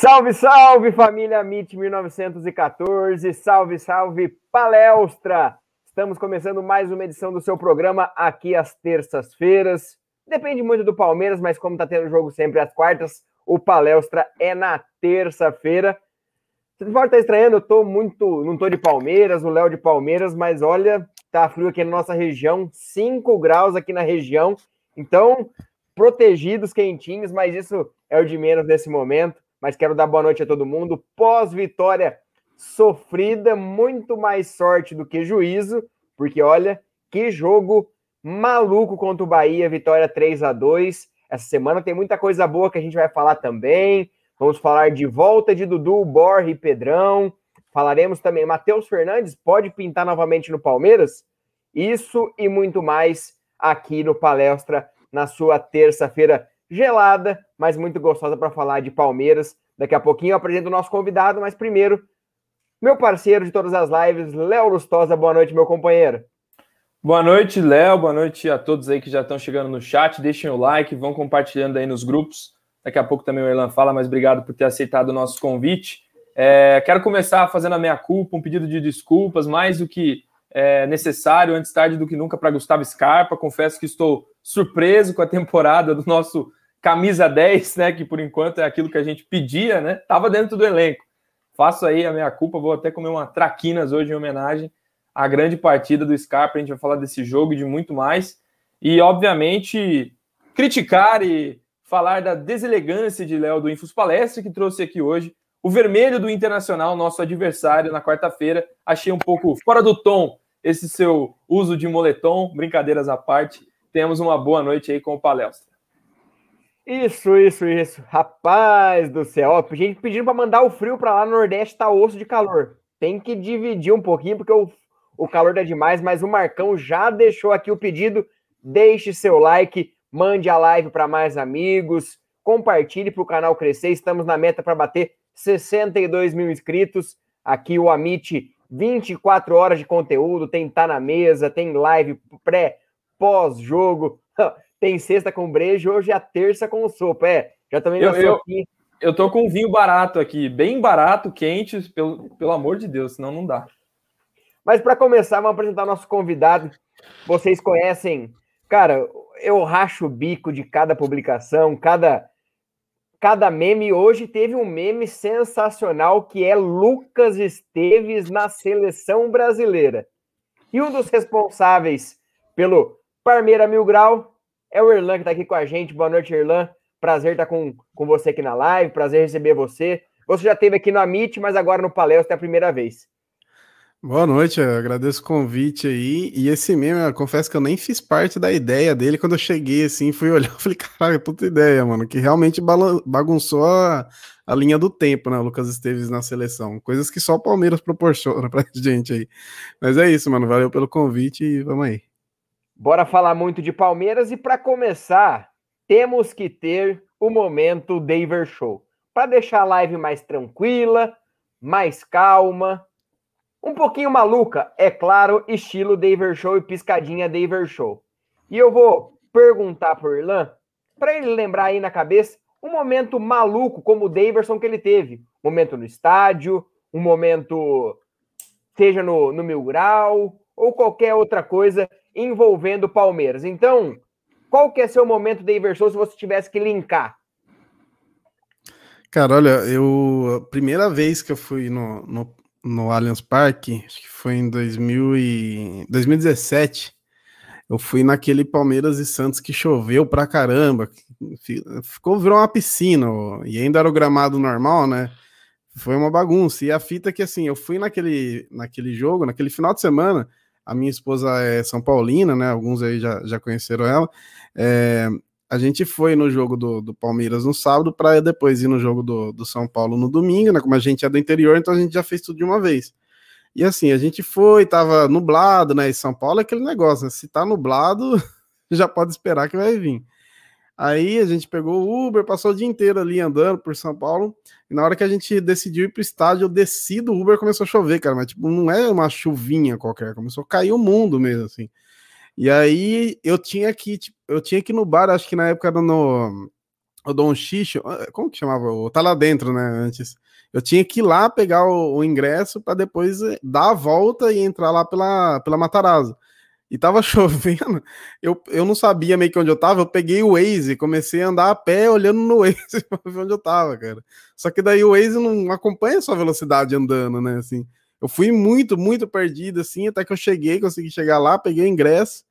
Salve, salve família MIT 1914, salve, salve palestra! Estamos começando mais uma edição do seu programa aqui às terças-feiras. Depende muito do Palmeiras, mas como tá tendo jogo sempre às quartas, o palestra é na terça-feira. Você pode estar estranhando, eu tô muito. Não tô de Palmeiras, o Léo de Palmeiras, mas olha, tá frio aqui na nossa região, 5 graus aqui na região. Então, protegidos, quentinhos, mas isso é o de menos nesse momento mas quero dar boa noite a todo mundo. Pós-vitória sofrida, muito mais sorte do que juízo, porque olha, que jogo maluco contra o Bahia, vitória 3 a 2 Essa semana tem muita coisa boa que a gente vai falar também. Vamos falar de volta de Dudu, Borre e Pedrão. Falaremos também, Matheus Fernandes pode pintar novamente no Palmeiras? Isso e muito mais aqui no Palestra na sua terça-feira gelada, mas muito gostosa para falar de Palmeiras. Daqui a pouquinho eu apresento o nosso convidado, mas primeiro, meu parceiro de todas as lives, Léo Lustosa. Boa noite, meu companheiro. Boa noite, Léo. Boa noite a todos aí que já estão chegando no chat. Deixem o like, vão compartilhando aí nos grupos. Daqui a pouco também o Erlan fala, mas obrigado por ter aceitado o nosso convite. É, quero começar fazendo a minha culpa, um pedido de desculpas, mais do que é, necessário, antes tarde do que nunca, para Gustavo Scarpa. Confesso que estou surpreso com a temporada do nosso camisa 10, né? Que por enquanto é aquilo que a gente pedia, né? Tava dentro do elenco. Faço aí a minha culpa, vou até comer uma traquinas hoje em homenagem à grande partida do Scarpa. A gente vai falar desse jogo e de muito mais. E, obviamente, criticar e falar da deselegância de Léo do Infos Palestra, que trouxe aqui hoje o vermelho do Internacional, nosso adversário, na quarta-feira. Achei um pouco fora do tom esse seu uso de moletom, brincadeiras à parte. Temos uma boa noite aí com o Palestra. Isso, isso, isso. Rapaz do céu. Ó, gente pedindo para mandar o frio para lá no Nordeste, tá osso de calor. Tem que dividir um pouquinho, porque o, o calor tá demais, mas o Marcão já deixou aqui o pedido. Deixe seu like, mande a live para mais amigos, compartilhe para o canal crescer. Estamos na meta para bater 62 mil inscritos. Aqui o Amit, 24 horas de conteúdo, tem Tá na Mesa, tem live pré, pós-jogo. tem sexta com brejo, hoje é a terça com sopa. É, já também eu, eu, aqui. Eu tô com vinho barato aqui, bem barato, quente, pelo, pelo amor de Deus, senão não dá. Mas para começar, vamos apresentar nosso convidado. Vocês conhecem, cara, eu racho o bico de cada publicação, cada cada meme. Hoje teve um meme sensacional que é Lucas Esteves na seleção brasileira. E um dos responsáveis pelo Parmeira Mil Grau é o Erlan que está aqui com a gente. Boa noite, Erlan. Prazer estar com, com você aqui na live, prazer receber você. Você já esteve aqui no Amit, mas agora no Palestra é a primeira vez. Boa noite, agradeço o convite aí. E esse meme, eu confesso que eu nem fiz parte da ideia dele quando eu cheguei assim, fui olhar, falei, caralho, puta ideia, mano, que realmente bagunçou a, a linha do tempo, né, o Lucas Esteves na seleção. Coisas que só o Palmeiras proporciona pra gente aí. Mas é isso, mano, valeu pelo convite e vamos aí. Bora falar muito de Palmeiras e para começar, temos que ter o momento Daver Show. Para deixar a live mais tranquila, mais calma, um pouquinho maluca, é claro, estilo Daver Show e piscadinha Daver Show. E eu vou perguntar pro Irlan, para ele lembrar aí na cabeça, um momento maluco como o Daverson que ele teve. Um momento no estádio, um momento seja no, no Mil Grau, ou qualquer outra coisa envolvendo o Palmeiras. Então, qual que é seu momento de inversão se você tivesse que linkar? Cara, olha, eu. A primeira vez que eu fui no, no, no Allianz Parque, acho que foi em 2000 e, 2017. Eu fui naquele Palmeiras e Santos que choveu pra caramba. Ficou, virou uma piscina, e ainda era o gramado normal, né? Foi uma bagunça. E a fita é que, assim, eu fui naquele, naquele jogo, naquele final de semana. A minha esposa é São Paulina, né? Alguns aí já, já conheceram ela. É, a gente foi no jogo do, do Palmeiras no sábado para depois ir no jogo do, do São Paulo no domingo, né? Como a gente é do interior, então a gente já fez tudo de uma vez. E assim, a gente foi, tava nublado, né? E São Paulo é aquele negócio, né? Se tá nublado, já pode esperar que vai vir. Aí a gente pegou o Uber, passou o dia inteiro ali andando por São Paulo. E na hora que a gente decidiu ir pro estádio, eu desci do Uber começou a chover, cara. Mas tipo, não é uma chuvinha qualquer, começou a cair o mundo mesmo, assim. E aí eu tinha que, tipo, eu tinha que ir no bar, acho que na época era no o Dom Xixo, ah, como que chamava? O Tá Lá Dentro, né, antes. Eu tinha que ir lá pegar o, o ingresso para depois eh, dar a volta e entrar lá pela, pela Matarazzo. E tava chovendo, eu, eu não sabia meio que onde eu tava, eu peguei o Waze, comecei a andar a pé olhando no Waze pra ver onde eu tava, cara. Só que daí o Waze não acompanha a sua velocidade andando, né, assim. Eu fui muito, muito perdido, assim, até que eu cheguei, consegui chegar lá, peguei o ingresso,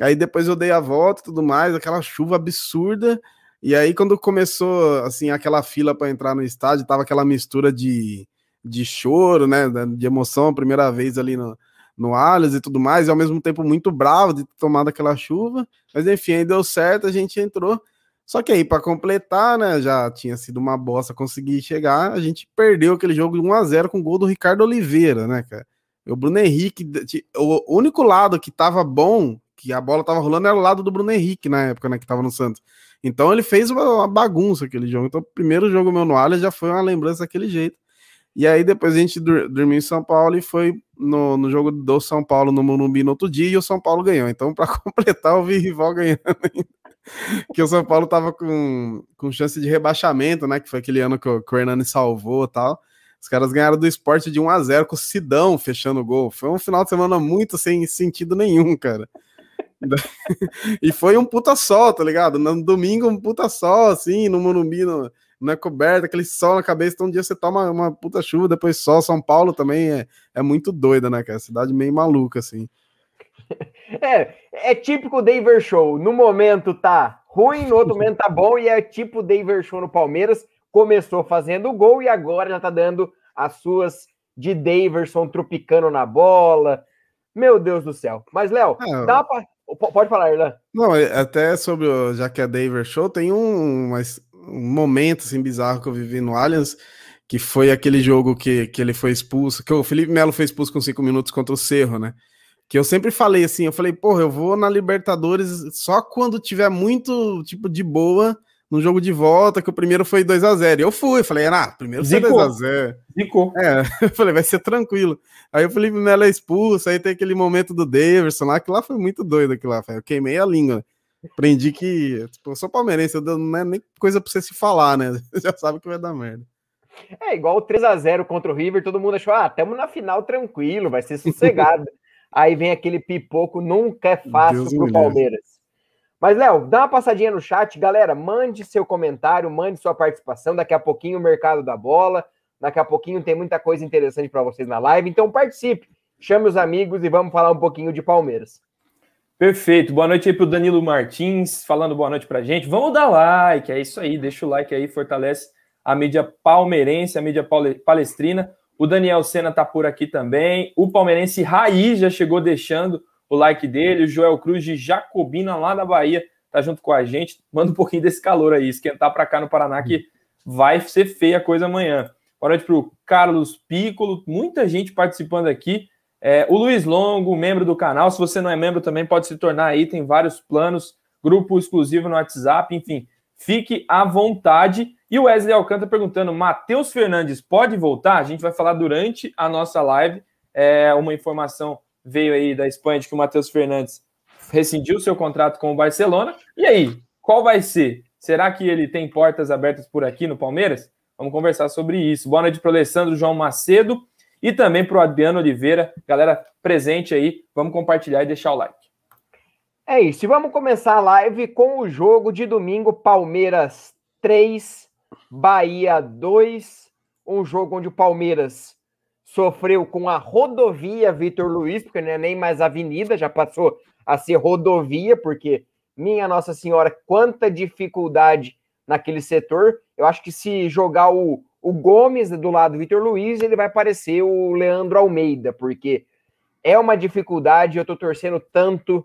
Aí depois eu dei a volta e tudo mais, aquela chuva absurda. E aí, quando começou assim aquela fila para entrar no estádio, tava aquela mistura de, de choro, né? De emoção, primeira vez ali no, no Allianz e tudo mais, e ao mesmo tempo muito bravo de ter tomado aquela chuva. Mas enfim, aí deu certo, a gente entrou. Só que aí, para completar, né? Já tinha sido uma bosta conseguir chegar. A gente perdeu aquele jogo de 1 a 0 com o gol do Ricardo Oliveira, né, cara? O Bruno Henrique, o único lado que tava bom que a bola tava rolando era o lado do Bruno Henrique na época, né, que tava no Santos. Então ele fez uma, uma bagunça aquele jogo. Então o primeiro jogo meu no Allianz já foi uma lembrança daquele jeito. E aí depois a gente dormiu em São Paulo e foi no, no jogo do São Paulo no Morumbi no outro dia e o São Paulo ganhou. Então para completar eu vi rival ganhando que o São Paulo tava com, com chance de rebaixamento, né, que foi aquele ano que o, que o Hernani salvou e tal. Os caras ganharam do esporte de 1 a 0 com o Sidão fechando o gol. Foi um final de semana muito sem sentido nenhum, cara. e foi um puta sol, tá ligado? No domingo, um puta sol, assim, no Morumbi, no, não é coberto, aquele sol na cabeça, então um dia você toma uma puta chuva, depois sol. São Paulo também é, é muito doida, né, cara? Cidade meio maluca, assim. É, é típico Daver Show. No momento tá ruim, no outro momento tá bom, e é tipo Daver Show no Palmeiras. Começou fazendo gol e agora já tá dando as suas de Daverson tropicando na bola. Meu Deus do céu. Mas, Léo, é, dá uma, Pode falar, Irlan. Não, é, até sobre o, já que é Daver Show, tem um, um momento assim bizarro que eu vivi no Allianz, que foi aquele jogo que, que ele foi expulso, que o Felipe Melo foi expulso com cinco minutos contra o Cerro, né? Que eu sempre falei assim, eu falei, porra, eu vou na Libertadores só quando tiver muito, tipo, de boa no jogo de volta, que o primeiro foi 2 a 0 Eu fui, falei, ah, primeiro foi 2x0. Zicou. É, eu falei, vai ser tranquilo. Aí o Felipe Melo é expulso, aí tem aquele momento do Davidson lá, que lá foi muito doido aquilo lá. Eu queimei a língua. Aprendi que, tipo, eu sou palmeirense, não é nem coisa pra você se falar, né? Você já sabe que vai dar merda. É igual o 3 a 0 contra o River, todo mundo achou, ah, estamos na final tranquilo, vai ser sossegado. aí vem aquele pipoco, nunca é fácil Deus pro Palmeiras. Mas, Léo, dá uma passadinha no chat, galera. Mande seu comentário, mande sua participação. Daqui a pouquinho o mercado da bola. Daqui a pouquinho tem muita coisa interessante para vocês na live. Então participe, chame os amigos e vamos falar um pouquinho de Palmeiras. Perfeito. Boa noite aí para o Danilo Martins, falando boa noite para gente. Vamos dar like, é isso aí. Deixa o like aí, fortalece a mídia palmeirense, a mídia palestrina. O Daniel Sena tá por aqui também. O palmeirense Raiz já chegou deixando o like dele. O Joel Cruz de Jacobina, lá na Bahia, tá junto com a gente. Manda um pouquinho desse calor aí, esquentar para cá no Paraná, que vai ser feia a coisa amanhã. Boa noite para o Carlos Piccolo, muita gente participando aqui. É, o Luiz Longo, membro do canal. Se você não é membro, também pode se tornar aí, tem vários planos, grupo exclusivo no WhatsApp, enfim, fique à vontade. E o Wesley Alcântara perguntando: Matheus Fernandes pode voltar? A gente vai falar durante a nossa live. É uma informação veio aí da Espanha de que o Matheus Fernandes rescindiu seu contrato com o Barcelona. E aí, qual vai ser? Será que ele tem portas abertas por aqui no Palmeiras? Vamos conversar sobre isso. Boa noite para o Alessandro João Macedo e também para o Adriano Oliveira. Galera presente aí, vamos compartilhar e deixar o like. É isso, e vamos começar a live com o jogo de domingo, Palmeiras 3, Bahia 2, um jogo onde o Palmeiras sofreu com a rodovia Vitor Luiz, porque não é nem mais avenida, já passou a ser rodovia, porque, minha Nossa Senhora, quanta dificuldade naquele setor. Eu acho que se jogar o, o Gomes do lado do Vitor Luiz, ele vai parecer o Leandro Almeida, porque é uma dificuldade. Eu estou torcendo tanto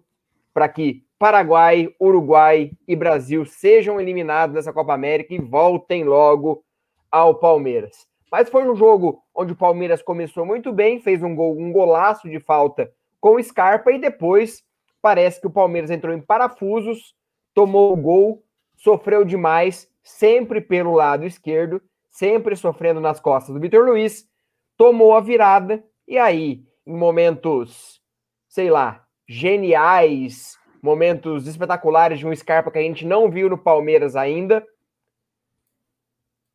para que Paraguai, Uruguai e Brasil sejam eliminados dessa Copa América e voltem logo ao Palmeiras. Mas foi um jogo onde o Palmeiras começou muito bem, fez um gol, um golaço de falta com o Scarpa e depois parece que o Palmeiras entrou em parafusos, tomou o gol, sofreu demais, sempre pelo lado esquerdo, sempre sofrendo nas costas do Vitor Luiz, tomou a virada e aí, em momentos, sei lá, geniais, momentos espetaculares de um Scarpa que a gente não viu no Palmeiras ainda.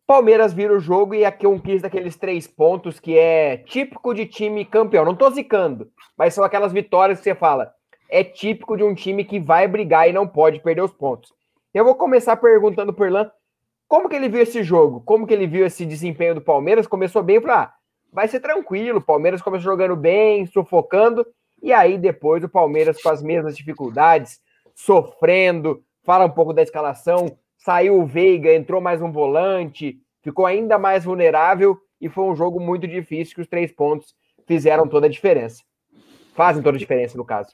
Palmeiras vira o jogo e a conquista aqueles três pontos que é típico de time campeão. Não tô zicando, mas são aquelas vitórias que você fala. É típico de um time que vai brigar e não pode perder os pontos. Eu vou começar perguntando por Lan como que ele viu esse jogo, como que ele viu esse desempenho do Palmeiras. Começou bem, falou, ah, vai ser tranquilo. O Palmeiras começou jogando bem, sufocando. E aí depois o Palmeiras com as mesmas dificuldades, sofrendo, fala um pouco da escalação, saiu o Veiga, entrou mais um volante, ficou ainda mais vulnerável e foi um jogo muito difícil que os três pontos fizeram toda a diferença. Fazem toda a diferença no caso.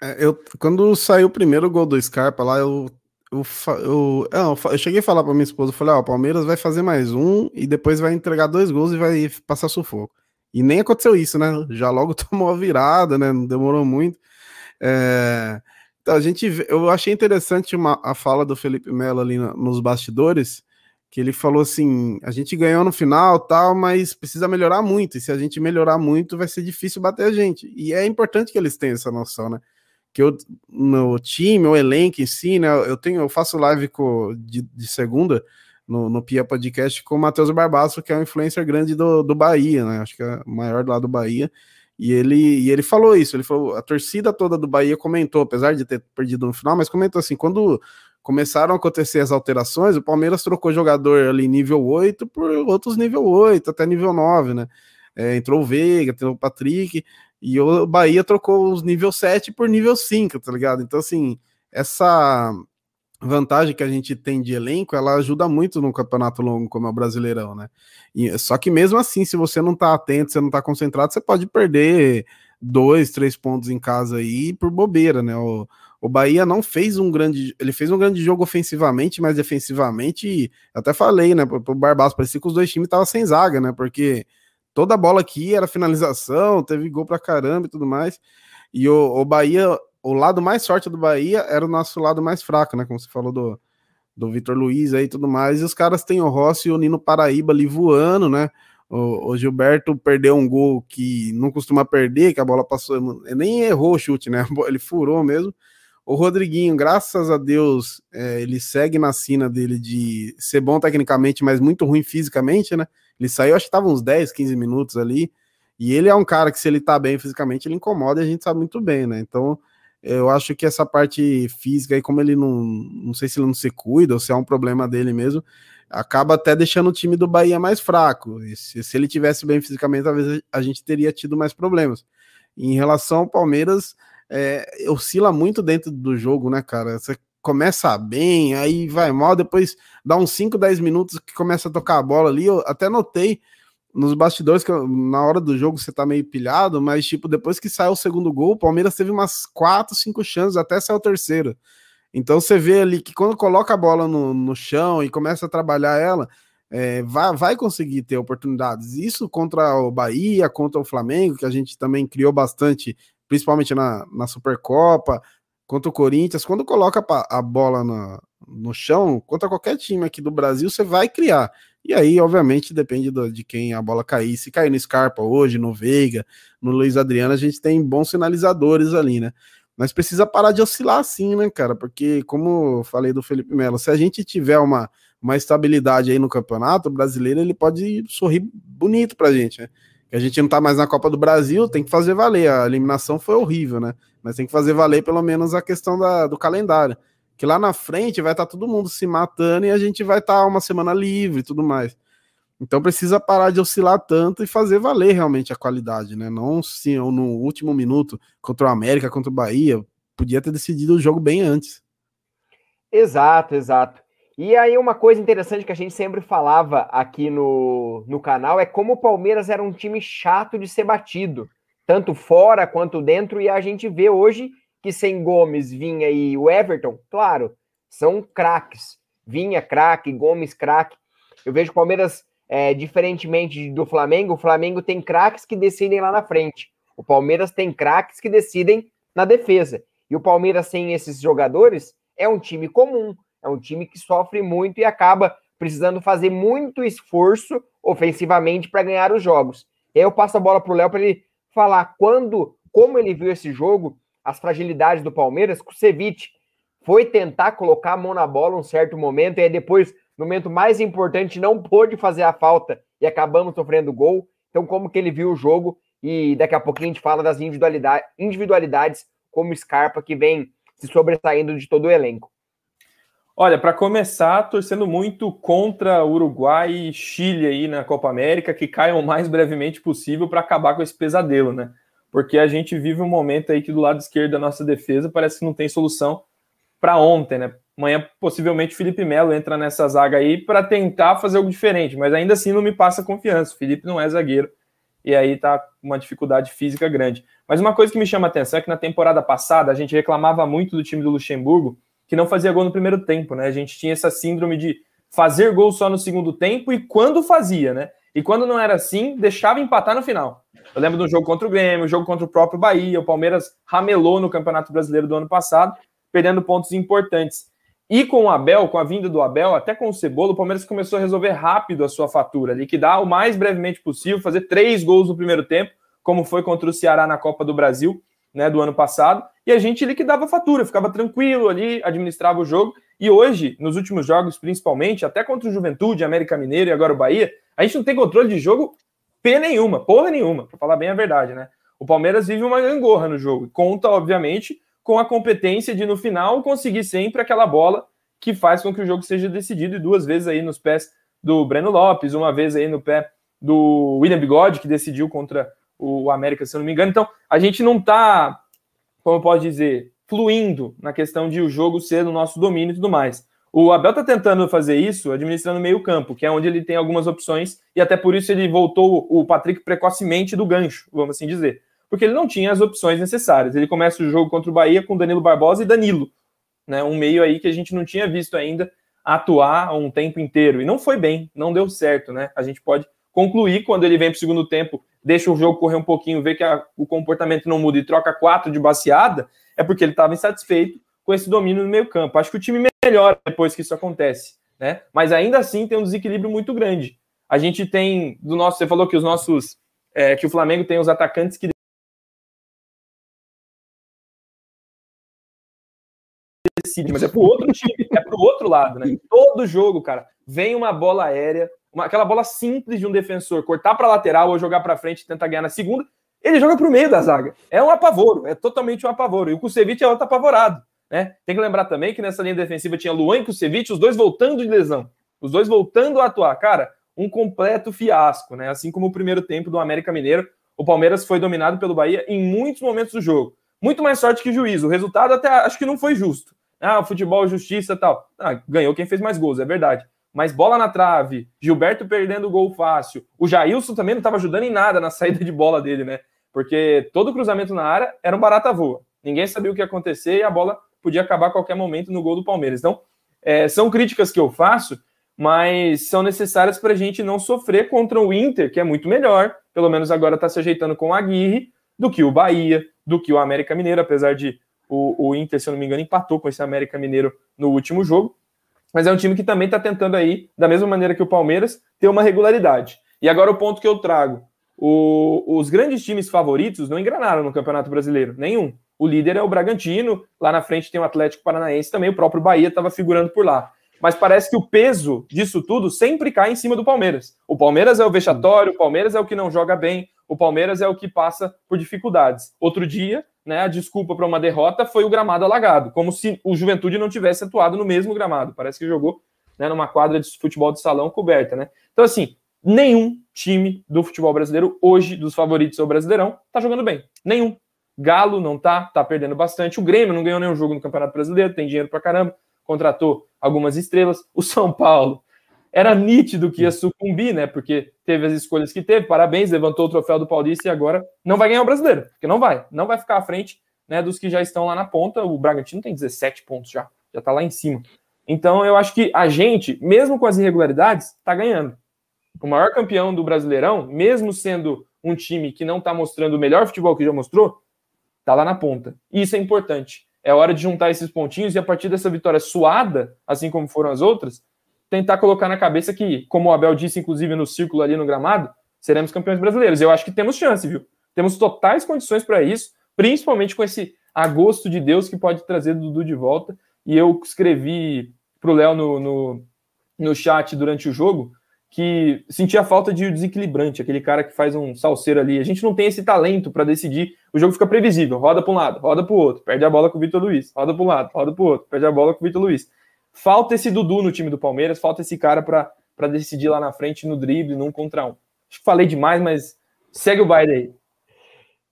É, eu, quando saiu o primeiro gol do Scarpa lá, eu eu, eu, eu, eu, cheguei a falar para minha esposa, falei, ó, o Palmeiras vai fazer mais um e depois vai entregar dois gols e vai passar sufoco. E nem aconteceu isso, né? Já logo tomou a virada, né? Não demorou muito. É... Então, a gente, eu achei interessante uma, a fala do Felipe Melo ali na, nos bastidores, que ele falou assim: a gente ganhou no final, tal, mas precisa melhorar muito. E se a gente melhorar muito, vai ser difícil bater a gente. E é importante que eles tenham essa noção, né? Que eu, no time, o elenco em si, né? Eu tenho, eu faço live com, de, de segunda no, no Pia Podcast com o Matheus Barbaço, que é um influencer grande do, do Bahia, né? Acho que é o maior lá do Bahia. E ele, e ele falou isso, ele falou, a torcida toda do Bahia comentou, apesar de ter perdido no final, mas comentou assim, quando começaram a acontecer as alterações, o Palmeiras trocou jogador ali nível 8 por outros nível 8, até nível 9, né? É, entrou o Veiga, entrou o Patrick, e o Bahia trocou os nível 7 por nível 5, tá ligado? Então, assim, essa vantagem que a gente tem de elenco, ela ajuda muito no campeonato longo como é o Brasileirão, né? E, só que mesmo assim, se você não tá atento, você não tá concentrado, você pode perder dois, três pontos em casa aí por bobeira, né? O, o Bahia não fez um grande, ele fez um grande jogo ofensivamente, mas defensivamente, até falei, né, pro, pro Barbaço, parecia que os dois times estavam sem zaga, né? Porque toda a bola aqui era finalização, teve gol pra caramba e tudo mais. E o, o Bahia o lado mais forte do Bahia era o nosso lado mais fraco, né? Como você falou do, do Vitor Luiz aí e tudo mais. E os caras têm o Rossi e o Nino Paraíba ali voando, né? O, o, Gilberto perdeu um gol que não costuma perder, que a bola passou, nem errou o chute, né? Ele furou mesmo. O Rodriguinho, graças a Deus, é, ele segue na sina dele de ser bom tecnicamente, mas muito ruim fisicamente, né? Ele saiu, acho que tava uns 10, 15 minutos ali. E ele é um cara que, se ele tá bem fisicamente, ele incomoda e a gente sabe muito bem, né? Então, eu acho que essa parte física aí, como ele não. Não sei se ele não se cuida ou se é um problema dele mesmo, acaba até deixando o time do Bahia mais fraco. E se, se ele tivesse bem fisicamente, talvez a gente teria tido mais problemas. Em relação ao Palmeiras, é, oscila muito dentro do jogo, né, cara? Você começa bem, aí vai mal, depois dá uns 5, 10 minutos que começa a tocar a bola ali. Eu até notei nos bastidores, que na hora do jogo você tá meio pilhado, mas tipo, depois que saiu o segundo gol, o Palmeiras teve umas quatro, cinco chances até sair o terceiro. Então você vê ali que quando coloca a bola no, no chão e começa a trabalhar ela, é, vai, vai conseguir ter oportunidades. Isso contra o Bahia, contra o Flamengo, que a gente também criou bastante, principalmente na, na Supercopa, contra o Corinthians. Quando coloca a bola no chão, contra qualquer time aqui do Brasil, você vai criar. E aí, obviamente, depende do, de quem a bola cair. Se cair no Scarpa hoje, no Veiga, no Luiz Adriano, a gente tem bons sinalizadores ali, né? Mas precisa parar de oscilar assim, né, cara? Porque, como eu falei do Felipe Melo, se a gente tiver uma, uma estabilidade aí no campeonato brasileiro, ele pode sorrir bonito pra gente, né? A gente não tá mais na Copa do Brasil, tem que fazer valer. A eliminação foi horrível, né? Mas tem que fazer valer pelo menos a questão da, do calendário que lá na frente vai estar tá todo mundo se matando e a gente vai estar tá uma semana livre e tudo mais. Então precisa parar de oscilar tanto e fazer valer realmente a qualidade, né? Não se no último minuto contra o América, contra o Bahia, podia ter decidido o jogo bem antes. Exato, exato. E aí uma coisa interessante que a gente sempre falava aqui no, no canal é como o Palmeiras era um time chato de ser batido, tanto fora quanto dentro, e a gente vê hoje que sem Gomes, Vinha e o Everton, claro, são craques. Vinha craque, Gomes craque. Eu vejo o Palmeiras é, diferentemente do Flamengo, o Flamengo tem craques que decidem lá na frente. O Palmeiras tem craques que decidem na defesa. E o Palmeiras sem esses jogadores é um time comum, é um time que sofre muito e acaba precisando fazer muito esforço ofensivamente para ganhar os jogos. E aí eu passo a bola para o Léo para ele falar quando, como ele viu esse jogo, as fragilidades do Palmeiras, o Ceviche foi tentar colocar a mão na bola um certo momento e aí depois no momento mais importante, não pôde fazer a falta e acabamos sofrendo gol. Então, como que ele viu o jogo? E daqui a pouquinho a gente fala das individualidades, individualidades como Scarpa, que vem se sobressaindo de todo o elenco. Olha, para começar, torcendo muito contra Uruguai e Chile aí na Copa América, que caiam o mais brevemente possível para acabar com esse pesadelo, né? Porque a gente vive um momento aí que do lado esquerdo da nossa defesa parece que não tem solução para ontem, né? Amanhã, possivelmente, Felipe Melo entra nessa zaga aí para tentar fazer algo diferente, mas ainda assim não me passa confiança. O Felipe não é zagueiro e aí tá uma dificuldade física grande. Mas uma coisa que me chama a atenção é que na temporada passada a gente reclamava muito do time do Luxemburgo que não fazia gol no primeiro tempo, né? A gente tinha essa síndrome de fazer gol só no segundo tempo e quando fazia, né? E quando não era assim, deixava empatar no final. Eu lembro do jogo contra o Grêmio, jogo contra o próprio Bahia, o Palmeiras ramelou no Campeonato Brasileiro do ano passado, perdendo pontos importantes. E com o Abel, com a vinda do Abel, até com o Cebola, o Palmeiras começou a resolver rápido a sua fatura, liquidar o mais brevemente possível, fazer três gols no primeiro tempo, como foi contra o Ceará na Copa do Brasil, né, do ano passado, e a gente liquidava a fatura, ficava tranquilo ali, administrava o jogo. E hoje, nos últimos jogos, principalmente, até contra o Juventude, América Mineiro e agora o Bahia, a gente não tem controle de jogo P nenhuma, porra nenhuma, para falar bem a verdade, né? O Palmeiras vive uma gangorra no jogo. Conta, obviamente, com a competência de, no final, conseguir sempre aquela bola que faz com que o jogo seja decidido, e duas vezes aí nos pés do Breno Lopes, uma vez aí no pé do William Bigode, que decidiu contra o América, se eu não me engano. Então, a gente não está, como eu posso dizer, fluindo na questão de o jogo ser no nosso domínio e tudo mais. O Abel está tentando fazer isso administrando meio campo, que é onde ele tem algumas opções, e até por isso ele voltou o Patrick precocemente do gancho, vamos assim dizer porque ele não tinha as opções necessárias. Ele começa o jogo contra o Bahia com Danilo Barbosa e Danilo, né? Um meio aí que a gente não tinha visto ainda atuar um tempo inteiro. E não foi bem, não deu certo, né? A gente pode concluir quando ele vem para o segundo tempo, deixa o jogo correr um pouquinho, vê que a, o comportamento não muda e troca quatro de baseada, é porque ele estava insatisfeito com esse domínio no meio campo. Acho que o time melhora depois que isso acontece, né? Mas ainda assim tem um desequilíbrio muito grande. A gente tem do nosso, você falou que os nossos, é, que o Flamengo tem os atacantes que decide, mas é pro outro time, é pro outro lado, né? Todo jogo, cara, vem uma bola aérea, uma, aquela bola simples de um defensor cortar para lateral ou jogar para frente e tentar ganhar na segunda, ele joga pro meio da zaga. É um apavoro, é totalmente um apavoro. E o Kusevich é outro apavorado, né? Tem que lembrar também que nessa linha defensiva tinha Luan e Kusevich, os dois voltando de lesão, os dois voltando a atuar. Cara, um completo fiasco, né? Assim como o primeiro tempo do América Mineiro, o Palmeiras foi dominado pelo Bahia em muitos momentos do jogo. Muito mais sorte que juízo. O resultado até acho que não foi justo. Ah, futebol, justiça tal. Ah, ganhou quem fez mais gols, é verdade. Mas bola na trave, Gilberto perdendo gol fácil. O Jailson também não estava ajudando em nada na saída de bola dele, né? Porque todo cruzamento na área era um barata voa. Ninguém sabia o que ia acontecer e a bola podia acabar a qualquer momento no gol do Palmeiras. Então, é, são críticas que eu faço, mas são necessárias para a gente não sofrer contra o Inter, que é muito melhor, pelo menos agora está se ajeitando com a Aguirre, do que o Bahia, do que o América Mineiro, apesar de o, o Inter, se eu não me engano, empatou com esse América Mineiro no último jogo. Mas é um time que também está tentando aí, da mesma maneira que o Palmeiras, ter uma regularidade. E agora o ponto que eu trago. O, os grandes times favoritos não engranaram no Campeonato Brasileiro, nenhum. O líder é o Bragantino, lá na frente tem o Atlético Paranaense também, o próprio Bahia estava figurando por lá. Mas parece que o peso disso tudo sempre cai em cima do Palmeiras. O Palmeiras é o vexatório, o Palmeiras é o que não joga bem, o Palmeiras é o que passa por dificuldades. Outro dia, né, a desculpa para uma derrota foi o gramado alagado, como se o Juventude não tivesse atuado no mesmo gramado. Parece que jogou né, numa quadra de futebol de salão coberta, né? Então, assim, nenhum time do futebol brasileiro hoje, dos favoritos ao Brasileirão, tá jogando bem. Nenhum. Galo não tá, tá perdendo bastante. O Grêmio não ganhou nenhum jogo no Campeonato Brasileiro, tem dinheiro pra caramba, contratou algumas estrelas. O São Paulo era nítido que ia sucumbir, né? Porque teve as escolhas que teve, parabéns, levantou o troféu do Paulista e agora não vai ganhar o brasileiro, porque não vai, não vai ficar à frente né, dos que já estão lá na ponta. O Bragantino tem 17 pontos já, já tá lá em cima. Então eu acho que a gente, mesmo com as irregularidades, tá ganhando. O maior campeão do Brasileirão, mesmo sendo um time que não tá mostrando o melhor futebol que já mostrou, tá lá na ponta. E isso é importante. É hora de juntar esses pontinhos e a partir dessa vitória suada, assim como foram as outras, tentar colocar na cabeça que, como o Abel disse, inclusive no círculo ali no gramado, seremos campeões brasileiros. Eu acho que temos chance, viu? Temos totais condições para isso, principalmente com esse agosto de Deus que pode trazer o Dudu de volta. E eu escrevi pro Léo no, no, no chat durante o jogo que sentia falta de desequilibrante, aquele cara que faz um salseiro ali. A gente não tem esse talento para decidir. O jogo fica previsível, roda para um lado, roda para o outro, perde a bola com o Vitor Luiz, roda para um lado, roda para o outro, perde a bola com o Vitor Luiz. Falta esse Dudu no time do Palmeiras, falta esse cara para decidir lá na frente no drible, num contra um. Acho que falei demais, mas segue o baile aí.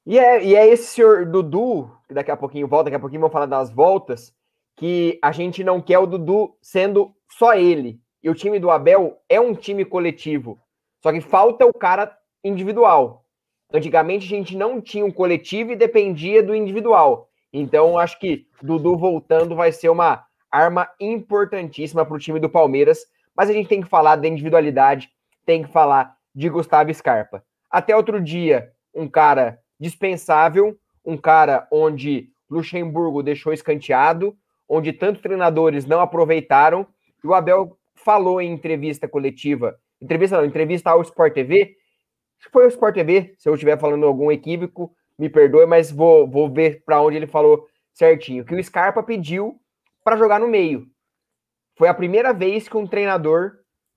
E é, e é esse senhor Dudu, que daqui a pouquinho volta, daqui a pouquinho vamos falar das voltas, que a gente não quer o Dudu sendo só ele e o time do Abel é um time coletivo. Só que falta o cara individual. Antigamente a gente não tinha um coletivo e dependia do individual. Então acho que Dudu voltando vai ser uma arma importantíssima para o time do Palmeiras. Mas a gente tem que falar da individualidade, tem que falar de Gustavo Scarpa. Até outro dia, um cara dispensável, um cara onde Luxemburgo deixou escanteado, onde tantos treinadores não aproveitaram, e o Abel falou em entrevista coletiva, entrevista não, entrevista ao Sport TV, foi o Sport TV, se eu estiver falando algum equívoco, me perdoe, mas vou, vou ver para onde ele falou certinho, que o Scarpa pediu para jogar no meio. Foi a primeira vez que um treinador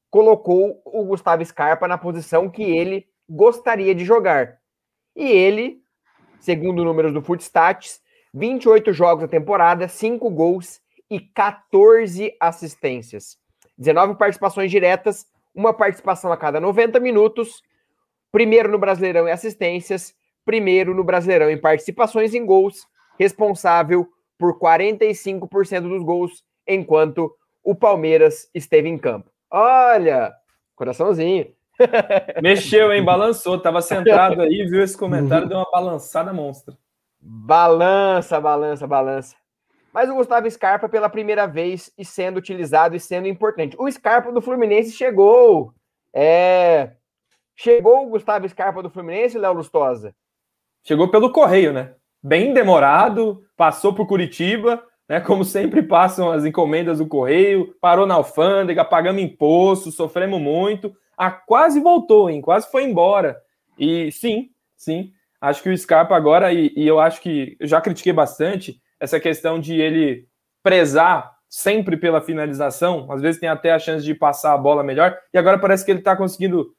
colocou o Gustavo Scarpa na posição que ele gostaria de jogar. E ele, segundo números do Footstats, 28 jogos na temporada, 5 gols e 14 assistências. 19 participações diretas, uma participação a cada 90 minutos. Primeiro no Brasileirão em assistências, primeiro no Brasileirão em participações em gols, responsável por 45% dos gols enquanto o Palmeiras esteve em campo. Olha, coraçãozinho. Mexeu, hein? Balançou. Tava sentado aí, viu esse comentário, deu uma balançada monstra. Balança, balança, balança. Mas o Gustavo Scarpa pela primeira vez e sendo utilizado e sendo importante. O Scarpa do Fluminense chegou. É... Chegou o Gustavo Scarpa do Fluminense, Léo Lustosa? Chegou pelo correio, né? Bem demorado, passou por Curitiba, né? Como sempre passam as encomendas do correio, parou na alfândega, pagamos imposto, sofremos muito. Ah, quase voltou, hein? Quase foi embora. E sim, sim. Acho que o Scarpa agora, e, e eu acho que eu já critiquei bastante, essa questão de ele prezar sempre pela finalização, às vezes tem até a chance de passar a bola melhor, e agora parece que ele está conseguindo.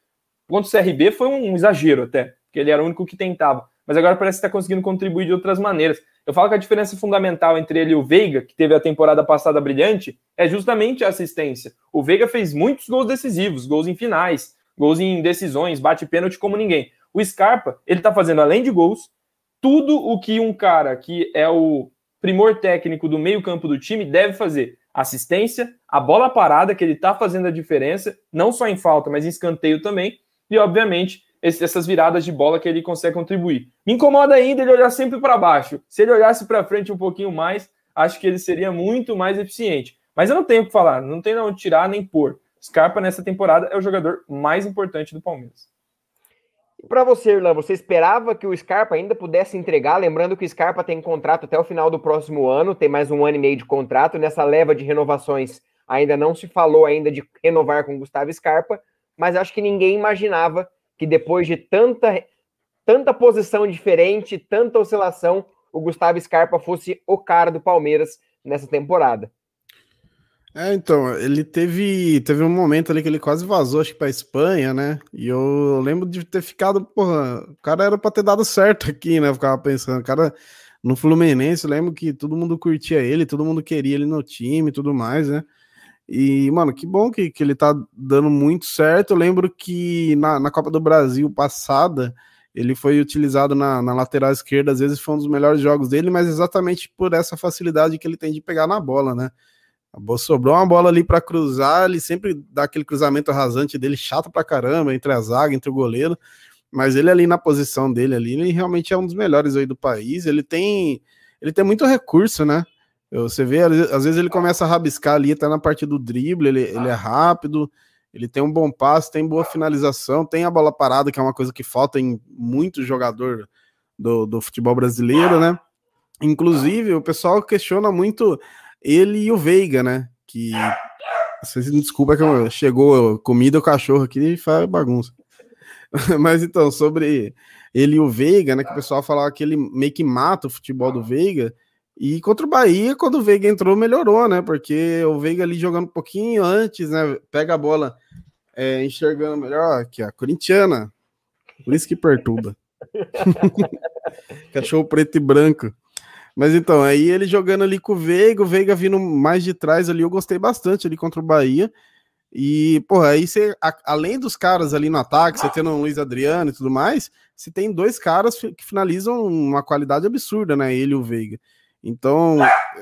Contra o CRB foi um exagero até, porque ele era o único que tentava, mas agora parece que está conseguindo contribuir de outras maneiras. Eu falo que a diferença fundamental entre ele e o Veiga, que teve a temporada passada brilhante, é justamente a assistência. O Veiga fez muitos gols decisivos, gols em finais, gols em decisões, bate pênalti como ninguém. O Scarpa, ele está fazendo, além de gols, tudo o que um cara que é o primor técnico do meio-campo do time deve fazer assistência, a bola parada, que ele está fazendo a diferença, não só em falta, mas em escanteio também, e obviamente essas viradas de bola que ele consegue contribuir. Me incomoda ainda ele olhar sempre para baixo. Se ele olhasse para frente um pouquinho mais, acho que ele seria muito mais eficiente. Mas eu não tenho o que falar, não tem onde tirar nem pôr. Scarpa nessa temporada é o jogador mais importante do Palmeiras. Para você, Irlan, você esperava que o Scarpa ainda pudesse entregar? Lembrando que o Scarpa tem contrato até o final do próximo ano, tem mais um ano e meio de contrato. Nessa leva de renovações, ainda não se falou ainda de renovar com o Gustavo Scarpa, mas acho que ninguém imaginava que depois de tanta, tanta posição diferente, tanta oscilação, o Gustavo Scarpa fosse o cara do Palmeiras nessa temporada. É, então, ele teve, teve um momento ali que ele quase vazou, acho que pra Espanha, né? E eu lembro de ter ficado, porra, o cara era pra ter dado certo aqui, né? Eu ficava pensando, o cara no Fluminense, lembro que todo mundo curtia ele, todo mundo queria ele no time e tudo mais, né? E, mano, que bom que, que ele tá dando muito certo. Eu lembro que na, na Copa do Brasil passada, ele foi utilizado na, na, lateral esquerda, às vezes foi um dos melhores jogos dele, mas exatamente por essa facilidade que ele tem de pegar na bola, né? Sobrou uma bola ali para cruzar, ele sempre dá aquele cruzamento rasante dele, chato pra caramba, entre a zaga, entre o goleiro, mas ele ali na posição dele ali, ele realmente é um dos melhores aí do país, ele tem ele tem muito recurso, né? Você vê, às vezes ele começa a rabiscar ali, tá na parte do drible, ele, ele é rápido, ele tem um bom passe, tem boa finalização, tem a bola parada, que é uma coisa que falta em muito jogador do, do futebol brasileiro, né? Inclusive, o pessoal questiona muito ele e o Veiga, né? Que vocês me desculpa que chegou comida o cachorro aqui e faz bagunça. Mas então, sobre ele e o Veiga, né? Que o pessoal falava que ele meio que mata o futebol do Veiga. E contra o Bahia, quando o Veiga entrou, melhorou, né? Porque o Veiga ali jogando um pouquinho antes, né? Pega a bola é, enxergando melhor, aqui, a corintiana. Por isso que perturba. Cachorro preto e branco. Mas então, aí ele jogando ali com o Veiga, o Veiga vindo mais de trás ali, eu gostei bastante ali contra o Bahia. E, porra, aí você, a, além dos caras ali no ataque, você tendo o Luiz Adriano e tudo mais, você tem dois caras que finalizam uma qualidade absurda, né? Ele e o Veiga. Então,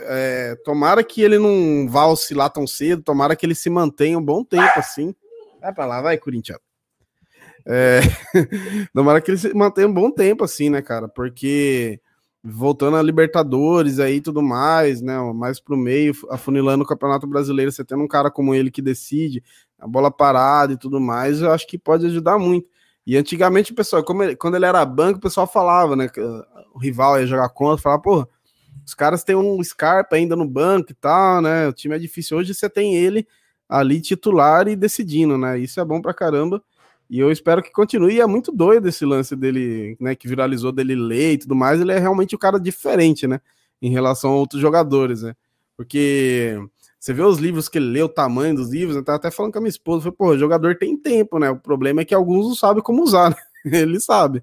é, tomara que ele não vá oscilar tão cedo, tomara que ele se mantenha um bom tempo assim. Vai pra lá, vai, Corinthians. É, tomara que ele se mantenha um bom tempo assim, né, cara? Porque voltando a Libertadores aí tudo mais, né? Mais pro meio, afunilando o Campeonato Brasileiro, você tendo um cara como ele que decide, a bola parada e tudo mais, eu acho que pode ajudar muito. E antigamente, pessoal, ele, quando ele era banco, o pessoal falava, né? Que o rival ia jogar contra, falava, porra os caras têm um Scarpa ainda no banco e tal, né? O time é difícil. Hoje você tem ele ali titular e decidindo, né? Isso é bom pra caramba. E eu espero que continue. E é muito doido esse lance dele, né? Que viralizou dele ler e tudo mais. Ele é realmente um cara diferente, né? Em relação a outros jogadores, né? Porque você vê os livros que ele lê, o tamanho dos livros, eu tava até falando com a minha esposa, falei, pô, jogador tem tempo, né? O problema é que alguns não sabem como usar, né? Ele sabe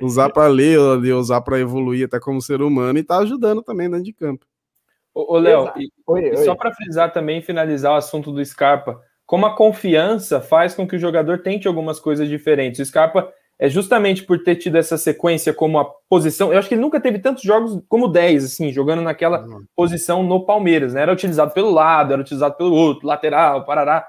usar para ler, usar para evoluir até como ser humano e tá ajudando também dentro de campo. Ô, Léo, e, e só para frisar também, finalizar o assunto do Scarpa, como a confiança faz com que o jogador tente algumas coisas diferentes. O Scarpa é justamente por ter tido essa sequência como a posição. Eu acho que ele nunca teve tantos jogos como 10, assim, jogando naquela uhum. posição no Palmeiras, né? Era utilizado pelo lado, era utilizado pelo outro, lateral, parará.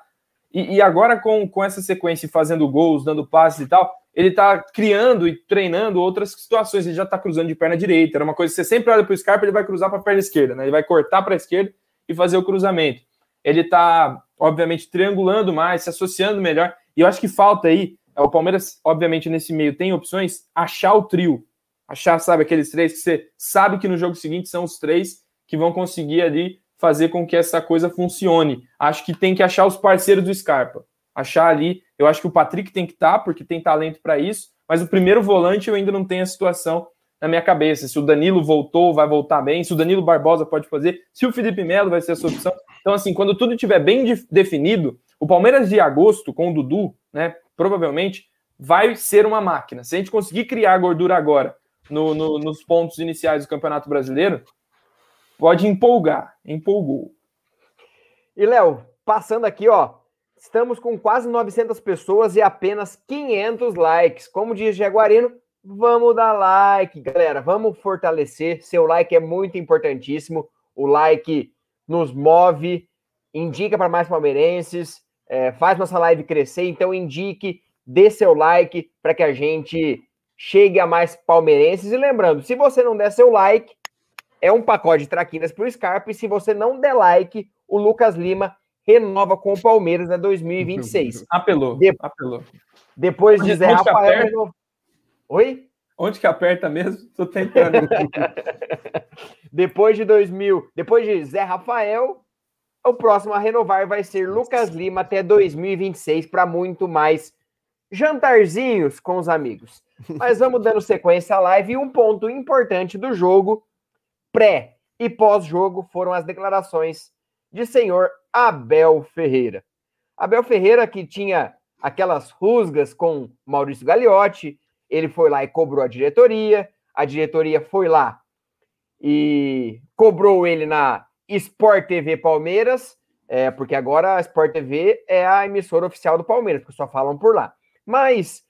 E, e agora com, com essa sequência fazendo gols, dando passes e tal, ele está criando e treinando outras situações. Ele já está cruzando de perna direita. Era uma coisa que você sempre olha para o Scarpa, ele vai cruzar para a perna esquerda, né? Ele vai cortar para a esquerda e fazer o cruzamento. Ele está, obviamente, triangulando mais, se associando melhor. E eu acho que falta aí. É, o Palmeiras, obviamente, nesse meio tem opções, achar o trio. Achar, sabe, aqueles três que você sabe que no jogo seguinte são os três que vão conseguir ali fazer com que essa coisa funcione. Acho que tem que achar os parceiros do Scarpa achar ali. Eu acho que o Patrick tem que estar, tá, porque tem talento para isso, mas o primeiro volante eu ainda não tenho a situação na minha cabeça. Se o Danilo voltou, vai voltar bem, se o Danilo Barbosa pode fazer, se o Felipe Melo vai ser a sua opção. Então, assim, quando tudo estiver bem definido, o Palmeiras de agosto, com o Dudu, né, provavelmente vai ser uma máquina. Se a gente conseguir criar gordura agora no, no, nos pontos iniciais do Campeonato Brasileiro, pode empolgar. Empolgou. E, Léo, passando aqui, ó, Estamos com quase 900 pessoas e apenas 500 likes. Como diz Jaguarino, vamos dar like, galera. Vamos fortalecer. Seu like é muito importantíssimo. O like nos move, indica para mais palmeirenses, é, faz nossa live crescer. Então, indique, dê seu like para que a gente chegue a mais palmeirenses. E lembrando, se você não der seu like, é um pacote de traquinas para o Scarpa. E se você não der like, o Lucas Lima renova com o Palmeiras né, 2026. Apelou, de... apelou. Depois de Zé Rafael. Renov... Oi? Onde que aperta mesmo? Tô tentando. depois de 2000, depois de Zé Rafael, o próximo a renovar vai ser Lucas Lima até 2026 para muito mais jantarzinhos com os amigos. Mas vamos dando sequência à live e um ponto importante do jogo, pré e pós-jogo, foram as declarações de senhor Abel Ferreira. Abel Ferreira, que tinha aquelas rusgas com Maurício Gagliotti, ele foi lá e cobrou a diretoria, a diretoria foi lá e cobrou ele na Sport TV Palmeiras, é, porque agora a Sport TV é a emissora oficial do Palmeiras, porque só falam por lá. Mas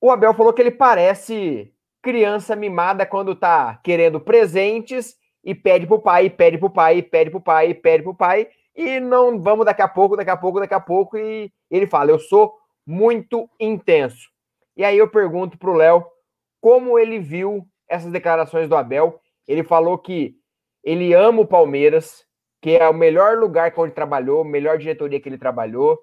o Abel falou que ele parece criança mimada quando tá querendo presentes e pede pro pai, pede pro pai, pede pro pai, pede pro pai, e não vamos daqui a pouco, daqui a pouco, daqui a pouco, e ele fala: Eu sou muito intenso. E aí eu pergunto pro Léo como ele viu essas declarações do Abel. Ele falou que ele ama o Palmeiras, que é o melhor lugar que ele trabalhou, melhor diretoria que ele trabalhou,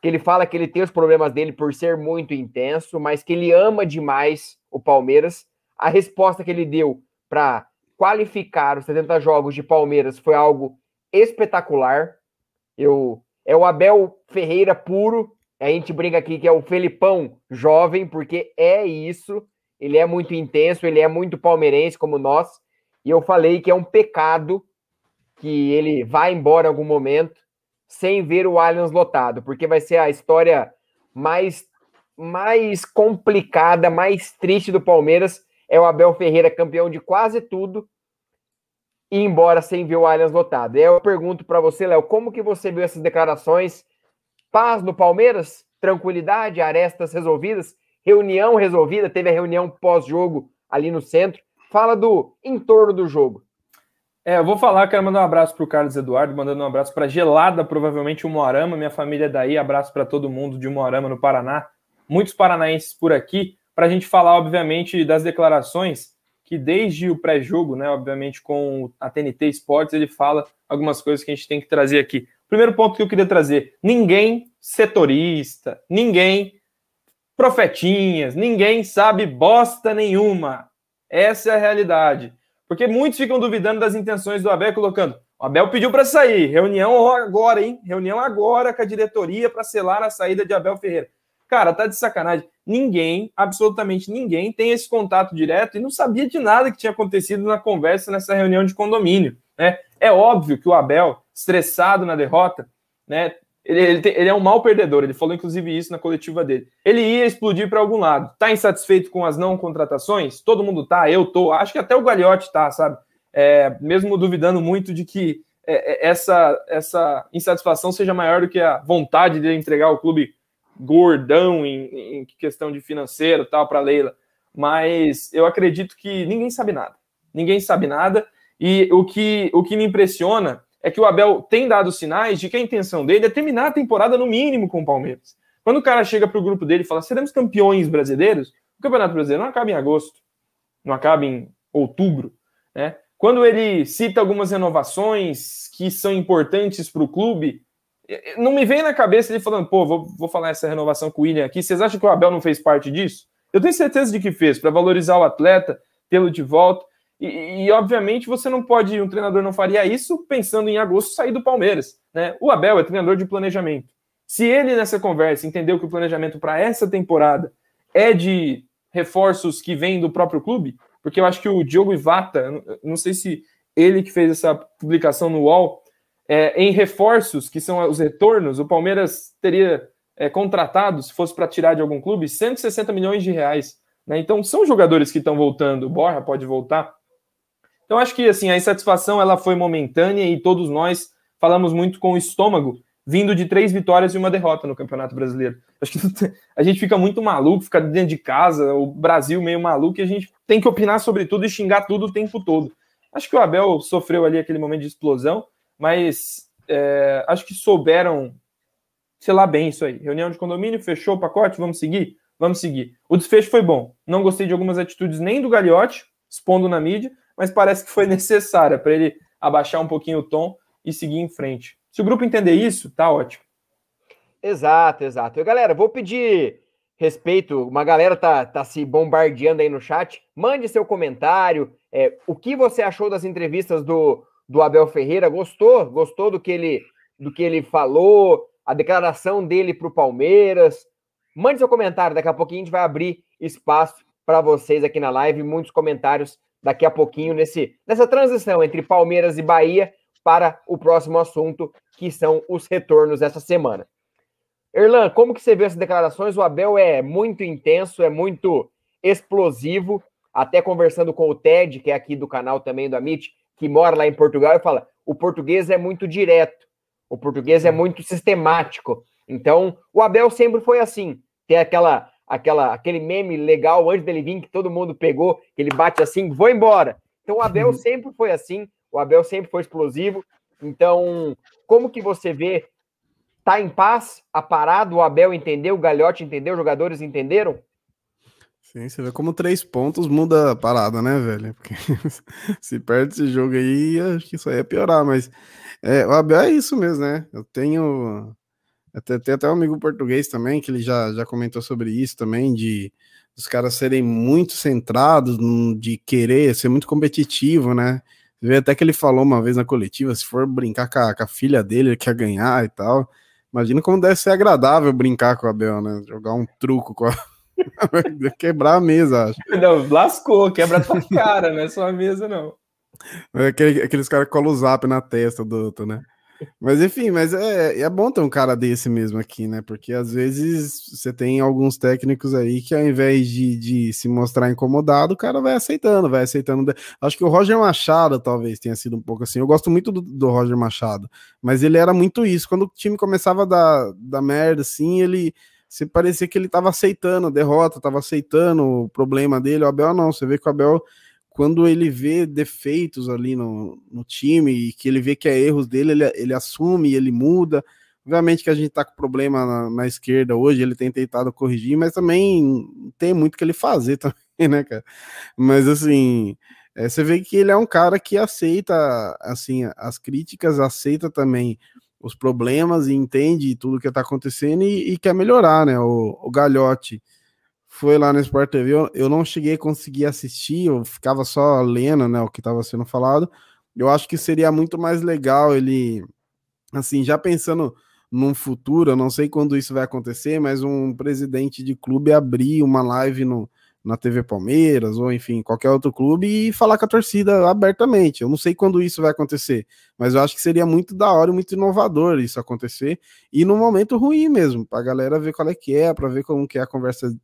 que ele fala que ele tem os problemas dele por ser muito intenso, mas que ele ama demais o Palmeiras. A resposta que ele deu para qualificar os 70 jogos de Palmeiras foi algo espetacular. Eu é o Abel Ferreira puro. A gente brinca aqui que é o Felipão jovem, porque é isso. Ele é muito intenso, ele é muito palmeirense como nós. E eu falei que é um pecado que ele vá embora em algum momento sem ver o Allianz lotado, porque vai ser a história mais mais complicada, mais triste do Palmeiras é o Abel Ferreira campeão de quase tudo e embora sem ver o Allianz lotado. Eu pergunto para você, Léo, como que você viu essas declarações? Paz no Palmeiras? Tranquilidade? Arestas resolvidas? Reunião resolvida? Teve a reunião pós-jogo ali no centro. Fala do entorno do jogo. É, eu vou falar, quero mandar um abraço para o Carlos Eduardo, mandando um abraço para Gelada, provavelmente o Moarama, minha família é daí, abraço para todo mundo de Moarama no Paraná, muitos paranaenses por aqui, para a gente falar, obviamente, das declarações que desde o pré-jogo, né, obviamente com a TNT Sports, ele fala algumas coisas que a gente tem que trazer aqui. Primeiro ponto que eu queria trazer: ninguém setorista, ninguém profetinhas, ninguém sabe bosta nenhuma. Essa é a realidade. Porque muitos ficam duvidando das intenções do Abel, colocando: o Abel pediu para sair, reunião agora, hein? Reunião agora com a diretoria para selar a saída de Abel Ferreira. Cara, tá de sacanagem. Ninguém, absolutamente ninguém, tem esse contato direto e não sabia de nada que tinha acontecido na conversa nessa reunião de condomínio. Né? É óbvio que o Abel, estressado na derrota, né, ele, ele, tem, ele, é um mau perdedor, ele falou inclusive isso na coletiva dele. Ele ia explodir para algum lado. Tá insatisfeito com as não contratações? Todo mundo tá, eu tô. Acho que até o Gagliotti tá, sabe? É, mesmo duvidando muito de que é, é essa, essa insatisfação seja maior do que a vontade de entregar o clube gordão em, em questão de financeiro tal para Leila. Mas eu acredito que ninguém sabe nada. Ninguém sabe nada. E o que, o que me impressiona é que o Abel tem dado sinais de que a intenção dele é terminar a temporada no mínimo com o Palmeiras. Quando o cara chega para o grupo dele e fala, seremos campeões brasileiros, o Campeonato Brasileiro não acaba em agosto, não acaba em outubro, né? Quando ele cita algumas renovações que são importantes para o clube, não me vem na cabeça ele falando, pô, vou, vou falar essa renovação com o William aqui. Vocês acham que o Abel não fez parte disso? Eu tenho certeza de que fez, para valorizar o atleta, tê-lo de volta. E, e, obviamente você não pode, um treinador não faria isso pensando em agosto sair do Palmeiras. Né? O Abel é treinador de planejamento. Se ele nessa conversa entendeu que o planejamento para essa temporada é de reforços que vêm do próprio clube, porque eu acho que o Diogo Ivata, não sei se ele que fez essa publicação no UOL, é, em reforços, que são os retornos, o Palmeiras teria é, contratado, se fosse para tirar de algum clube, 160 milhões de reais. Né? Então são jogadores que estão voltando, Borja pode voltar, então acho que assim a insatisfação ela foi momentânea e todos nós falamos muito com o estômago vindo de três vitórias e uma derrota no Campeonato Brasileiro. Acho que a gente fica muito maluco, fica dentro de casa, o Brasil meio maluco e a gente tem que opinar sobre tudo e xingar tudo o tempo todo. Acho que o Abel sofreu ali aquele momento de explosão, mas é, acho que souberam, sei lá, bem isso aí. Reunião de condomínio, fechou o pacote, vamos seguir? Vamos seguir. O desfecho foi bom. Não gostei de algumas atitudes nem do Gagliotti, expondo na mídia, mas parece que foi necessária para ele abaixar um pouquinho o tom e seguir em frente. Se o grupo entender isso, tá ótimo. Exato, exato. E, galera, vou pedir respeito, uma galera tá, tá se bombardeando aí no chat. Mande seu comentário. É, o que você achou das entrevistas do, do Abel Ferreira? Gostou? Gostou do que ele, do que ele falou? A declaração dele para o Palmeiras? Mande seu comentário, daqui a pouquinho a gente vai abrir espaço para vocês aqui na live. Muitos comentários daqui a pouquinho nesse, nessa transição entre Palmeiras e Bahia para o próximo assunto, que são os retornos dessa semana. Erlan, como que você vê essas declarações? O Abel é muito intenso, é muito explosivo. até conversando com o Ted, que é aqui do canal também do Amit, que mora lá em Portugal, e fala: o português é muito direto, o português é muito sistemático. Então, o Abel sempre foi assim. Tem aquela, aquela, aquele meme legal antes dele vir que todo mundo pegou, que ele bate assim, vou embora. Então, o Abel uhum. sempre foi assim. O Abel sempre foi explosivo. Então, como que você vê? Tá em paz, aparado, o Abel entendeu, o Galhote entendeu, os jogadores entenderam? Sim, você vê como três pontos muda a parada, né, velho? Porque se perde esse jogo aí, acho que isso aí é piorar, mas é, o Abel é isso mesmo, né? Eu tenho. Até, tem até um amigo português também, que ele já, já comentou sobre isso também, de os caras serem muito centrados, de querer ser muito competitivo, né? Vê até que ele falou uma vez na coletiva, se for brincar com a, com a, filha dele, ele quer ganhar e tal. Imagina como deve ser agradável brincar com o Abel, né? Jogar um truco com a... Quebrar a mesa, acho. Não, lascou, quebra a tua cara, não é só a mesa, não. É aquele, aqueles caras que colam o zap na testa do outro, né? Mas enfim, mas é, é bom ter um cara desse mesmo aqui, né? Porque às vezes você tem alguns técnicos aí que ao invés de, de se mostrar incomodado, o cara vai aceitando, vai aceitando. Acho que o Roger Machado talvez tenha sido um pouco assim. Eu gosto muito do, do Roger Machado, mas ele era muito isso. Quando o time começava a dar, dar merda, assim, ele se parecia que ele tava aceitando a derrota, tava aceitando o problema dele. O Abel não, você vê que o Abel quando ele vê defeitos ali no, no time e que ele vê que é erros dele, ele, ele assume, ele muda. Obviamente que a gente tá com problema na, na, esquerda hoje, ele tem tentado corrigir, mas também tem muito que ele fazer também, né, cara? Mas assim, é, você vê que ele é um cara que aceita assim as críticas, aceita também os problemas e entende tudo que tá acontecendo e, e quer melhorar, né? O, o Galhote foi lá no Sport TV, eu, eu não cheguei a conseguir assistir, eu ficava só lendo, né, o que estava sendo falado. Eu acho que seria muito mais legal ele, assim, já pensando num futuro, eu não sei quando isso vai acontecer, mas um presidente de clube abrir uma live no, na TV Palmeiras, ou enfim, qualquer outro clube, e falar com a torcida abertamente. Eu não sei quando isso vai acontecer, mas eu acho que seria muito da hora, muito inovador isso acontecer, e no momento ruim mesmo, para a galera ver qual é que é, para ver como que é a conversa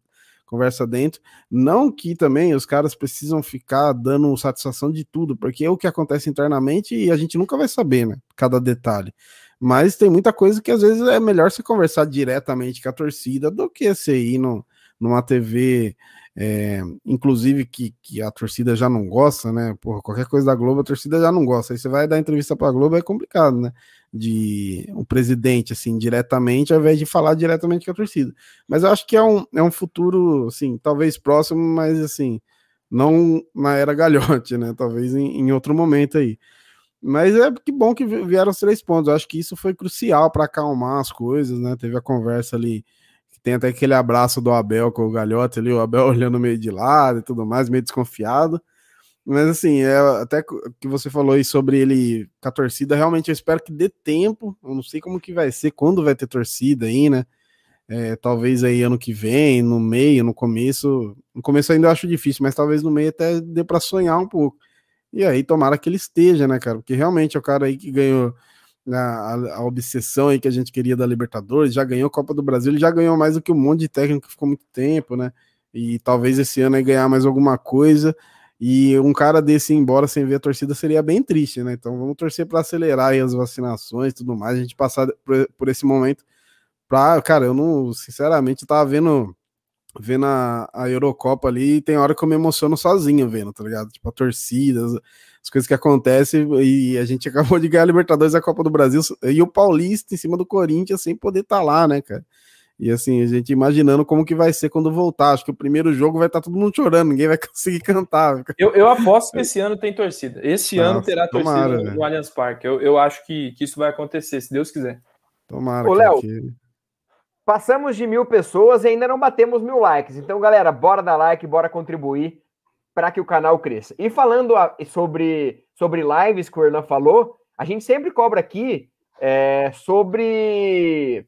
conversa dentro. Não que também os caras precisam ficar dando satisfação de tudo, porque é o que acontece internamente e a gente nunca vai saber, né? Cada detalhe. Mas tem muita coisa que às vezes é melhor você conversar diretamente com a torcida do que você ir no, numa TV é, inclusive que, que a torcida já não gosta, né? Porra, qualquer coisa da Globo a torcida já não gosta. Aí você vai dar entrevista para a Globo é complicado, né? De um presidente assim diretamente, ao invés de falar diretamente com a torcida. Mas eu acho que é um, é um futuro, assim, talvez próximo, mas assim, não na era galhote, né? Talvez em, em outro momento aí. Mas é que bom que vieram os três pontos. Eu acho que isso foi crucial para acalmar as coisas, né? Teve a conversa ali tem até aquele abraço do Abel com o Galhote ali, o Abel olhando meio de lado e tudo mais, meio desconfiado. Mas assim, é, até que você falou aí sobre ele com a torcida, realmente eu espero que dê tempo. Eu não sei como que vai ser, quando vai ter torcida aí, né? É, talvez aí ano que vem, no meio, no começo. No começo ainda eu acho difícil, mas talvez no meio até dê para sonhar um pouco. E aí tomara que ele esteja, né, cara? Porque realmente é o cara aí que ganhou a, a, obsessão aí que a gente queria da Libertadores, já ganhou a Copa do Brasil, ele já ganhou mais do que um monte de técnico que ficou muito tempo, né? E talvez esse ano aí ganhar mais alguma coisa. E um cara desse ir embora sem ver a torcida seria bem triste, né? Então vamos torcer para acelerar as vacinações e tudo mais, a gente passar por, por esse momento. Pra, cara, eu não, sinceramente, tava vendo vendo a, a Eurocopa ali, e tem hora que eu me emociono sozinho vendo, tá ligado? Tipo, a torcida, as, as coisas que acontecem, e a gente acabou de ganhar a Libertadores, a Copa do Brasil, e o Paulista em cima do Corinthians sem poder estar tá lá, né, cara? E assim, a gente imaginando como que vai ser quando voltar. Acho que o primeiro jogo vai estar tá todo mundo chorando, ninguém vai conseguir cantar. Eu, eu aposto que esse ano tem torcida. Esse Nossa, ano terá tomara, torcida no Allianz Parque. Eu, eu acho que, que isso vai acontecer, se Deus quiser. Tomara. Ô, Léo, que... Passamos de mil pessoas e ainda não batemos mil likes. Então, galera, bora dar like, bora contribuir para que o canal cresça. E falando a, sobre, sobre lives que o Hernan falou, a gente sempre cobra aqui é, sobre,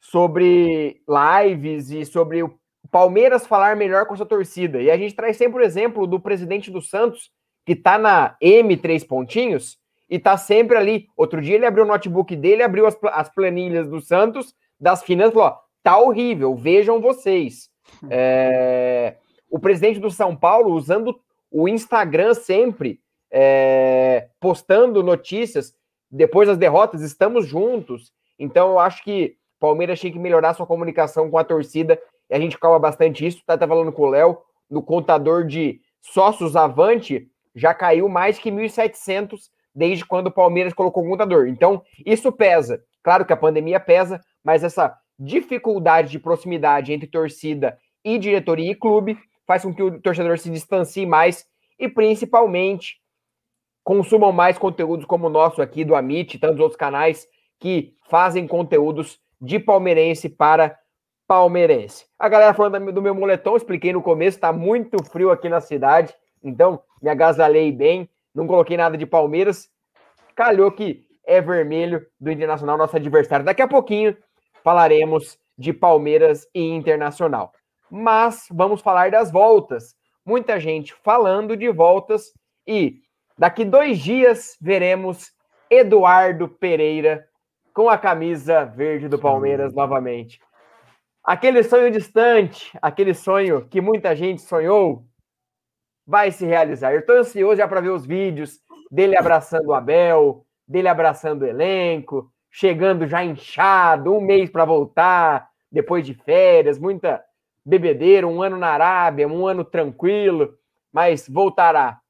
sobre lives e sobre o Palmeiras falar melhor com a sua torcida. E a gente traz sempre o exemplo do presidente do Santos, que está na M três pontinhos, e está sempre ali. Outro dia ele abriu o notebook dele, abriu as, as planilhas do Santos das finanças, falou, ó, tá horrível, vejam vocês. É... o presidente do São Paulo usando o Instagram sempre, é, postando notícias depois das derrotas, estamos juntos. Então, eu acho que o Palmeiras tinha que melhorar sua comunicação com a torcida, e a gente calma bastante isso. Tá, tá falando com o Léo, no contador de sócios avante, já caiu mais que 1.700 desde quando o Palmeiras colocou o contador. Então, isso pesa. Claro que a pandemia pesa, mas essa dificuldade de proximidade entre torcida e diretoria e clube faz com que o torcedor se distancie mais e, principalmente, consumam mais conteúdos como o nosso aqui do Amit e tantos outros canais que fazem conteúdos de palmeirense para palmeirense. A galera falando do meu moletom, expliquei no começo, tá muito frio aqui na cidade, então me agasalhei bem, não coloquei nada de Palmeiras. Calhou que é vermelho do Internacional, nosso adversário. Daqui a pouquinho falaremos de Palmeiras e Internacional. Mas vamos falar das voltas. Muita gente falando de voltas e daqui dois dias veremos Eduardo Pereira com a camisa verde do Palmeiras novamente. Aquele sonho distante, aquele sonho que muita gente sonhou, vai se realizar. Eu estou ansioso já para ver os vídeos dele abraçando o Abel, dele abraçando o elenco, chegando já inchado, um mês para voltar, depois de férias, muita bebedeira, um ano na Arábia, um ano tranquilo, mas voltará.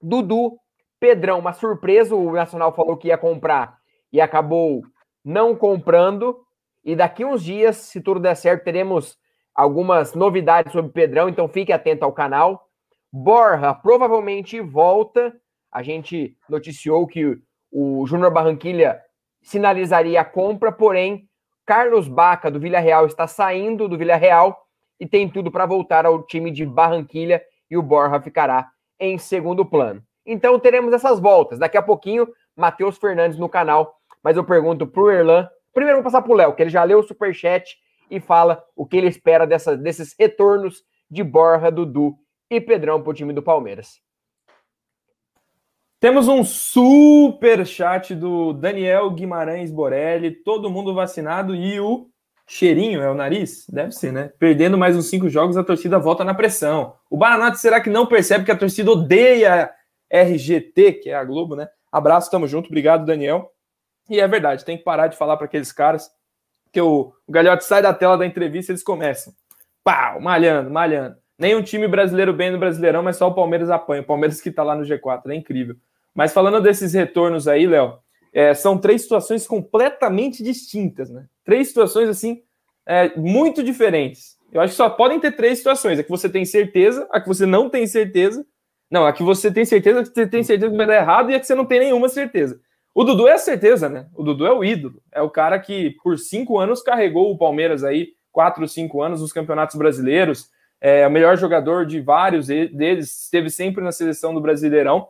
Dudu, Pedrão, uma surpresa, o Nacional falou que ia comprar e acabou não comprando. E daqui uns dias, se tudo der certo, teremos algumas novidades sobre Pedrão, então fique atento ao canal. Borra provavelmente volta. A gente noticiou que o Júnior Barranquilha sinalizaria a compra, porém, Carlos Baca do Villarreal está saindo do Villarreal e tem tudo para voltar ao time de Barranquilha e o Borja ficará em segundo plano. Então teremos essas voltas. Daqui a pouquinho, Matheus Fernandes no canal mas eu pergunto pro Erlan. Primeiro vou passar pro Léo, que ele já leu o superchat e fala o que ele espera dessa, desses retornos de Borja, Dudu e Pedrão pro time do Palmeiras. Temos um super chat do Daniel Guimarães Borelli, todo mundo vacinado e o cheirinho é o nariz? Deve ser, né? Perdendo mais uns cinco jogos, a torcida volta na pressão. O Baranate será que não percebe que a torcida odeia RGT, que é a Globo, né? Abraço, tamo junto, obrigado, Daniel. E é verdade, tem que parar de falar para aqueles caras que o, o Galhote sai da tela da entrevista e eles começam. Pau, malhando, malhando. Nenhum time brasileiro bem no Brasileirão, mas só o Palmeiras apanha. O Palmeiras que está lá no G4, é incrível. Mas falando desses retornos aí, Léo, é, são três situações completamente distintas, né? Três situações, assim, é, muito diferentes. Eu acho que só podem ter três situações: a que você tem certeza, a que você não tem certeza. Não, a que você tem certeza, a que você tem certeza que vai dar errado e a que você não tem nenhuma certeza. O Dudu é a certeza, né? O Dudu é o ídolo. É o cara que, por cinco anos, carregou o Palmeiras aí, quatro, cinco anos, nos campeonatos brasileiros. É o melhor jogador de vários deles, esteve sempre na seleção do Brasileirão.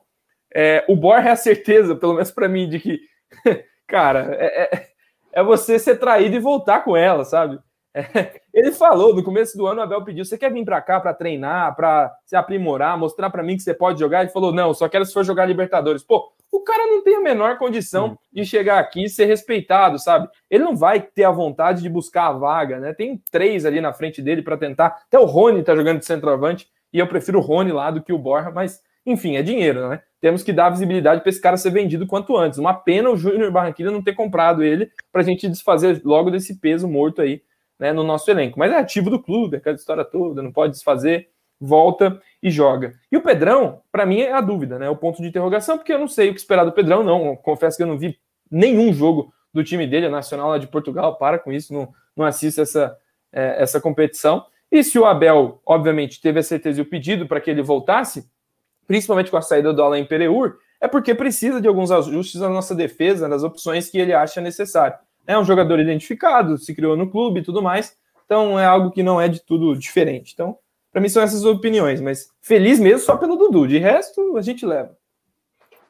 É, o Borja é a certeza, pelo menos para mim, de que, cara, é, é, é, você ser traído e voltar com ela, sabe? É, ele falou no começo do ano, o Abel pediu: você quer vir para cá para treinar, para se aprimorar, mostrar para mim que você pode jogar? Ele falou: não, só quero se for jogar Libertadores. Pô, o cara não tem a menor condição de chegar aqui e ser respeitado, sabe? Ele não vai ter a vontade de buscar a vaga, né? Tem três ali na frente dele para tentar. Até o Rony tá jogando de centroavante e eu prefiro o Rony lá do que o Borja, mas enfim, é dinheiro, né? Temos que dar visibilidade para esse cara ser vendido quanto antes. Uma pena o Júnior Barranquilla não ter comprado ele para a gente desfazer logo desse peso morto aí né, no nosso elenco. Mas é ativo do clube, aquela história toda, não pode desfazer volta e joga. E o Pedrão, para mim, é a dúvida, né? O ponto de interrogação, porque eu não sei o que esperar do Pedrão, não. Confesso que eu não vi nenhum jogo do time dele, a Nacional lá de Portugal, para com isso, não, não assisto essa, é, essa competição. E se o Abel, obviamente, teve a certeza e o pedido para que ele voltasse, principalmente com a saída do Alain Pereur, é porque precisa de alguns ajustes na nossa defesa, nas opções que ele acha necessário. É um jogador identificado, se criou no clube e tudo mais, então é algo que não é de tudo diferente. Então, para mim são essas opiniões, mas feliz mesmo só pelo Dudu. De resto, a gente leva.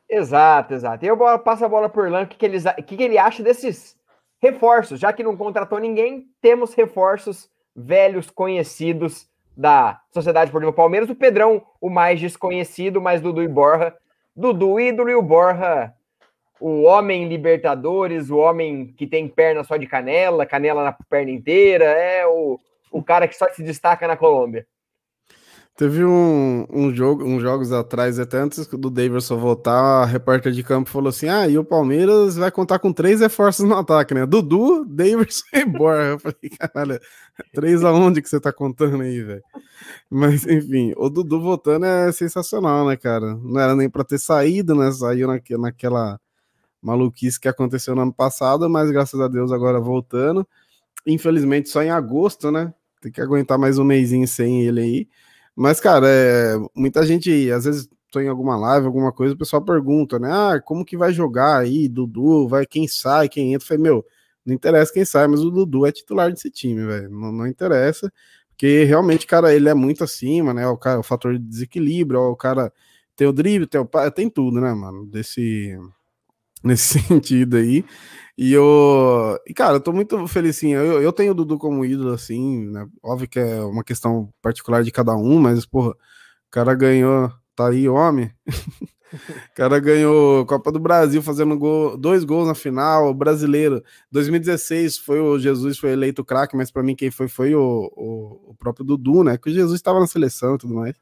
Exato, exato. E eu passo a bola por Orlando, o que, que, que, que ele acha desses reforços? Já que não contratou ninguém, temos reforços velhos, conhecidos da Sociedade Esportiva Palmeiras. O Pedrão, o mais desconhecido, mas Dudu e Borja. Dudu ídolo e o Borja, o homem Libertadores, o homem que tem perna só de canela, canela na perna inteira, é o, o cara que só se destaca na Colômbia. Teve um, um jogo, uns jogos atrás, até antes do Davidson voltar, a repórter de campo falou assim: Ah, e o Palmeiras vai contar com três reforços no ataque, né? Dudu, Davidson e Borja. Eu falei, caralho, três aonde que você tá contando aí, velho? Mas, enfim, o Dudu voltando é sensacional, né, cara? Não era nem para ter saído, né? Saiu naque, naquela maluquice que aconteceu no ano passado, mas graças a Deus agora voltando. Infelizmente, só em agosto, né? Tem que aguentar mais um mêsinho sem ele aí. Mas, cara, é, muita gente, às vezes, tô em alguma live, alguma coisa, o pessoal pergunta, né? Ah, como que vai jogar aí? Dudu, vai quem sai, quem entra? Eu falei, meu, não interessa quem sai, mas o Dudu é titular desse time, velho. Não, não, interessa, porque realmente, cara, ele é muito acima, né? O cara, o fator de desequilíbrio, o cara tem o drible, tem, o, tem tudo, né, mano? Desse, nesse sentido aí. E eu, e cara, eu tô muito feliz assim. Eu, eu tenho o Dudu como ídolo, assim, né? Óbvio que é uma questão particular de cada um, mas, porra, o cara ganhou, tá aí, homem. o cara ganhou Copa do Brasil fazendo gol, dois gols na final, brasileiro. 2016 foi o Jesus, foi eleito craque, mas para mim quem foi foi o, o, o, próprio Dudu, né? Que o Jesus estava na seleção e tudo mais.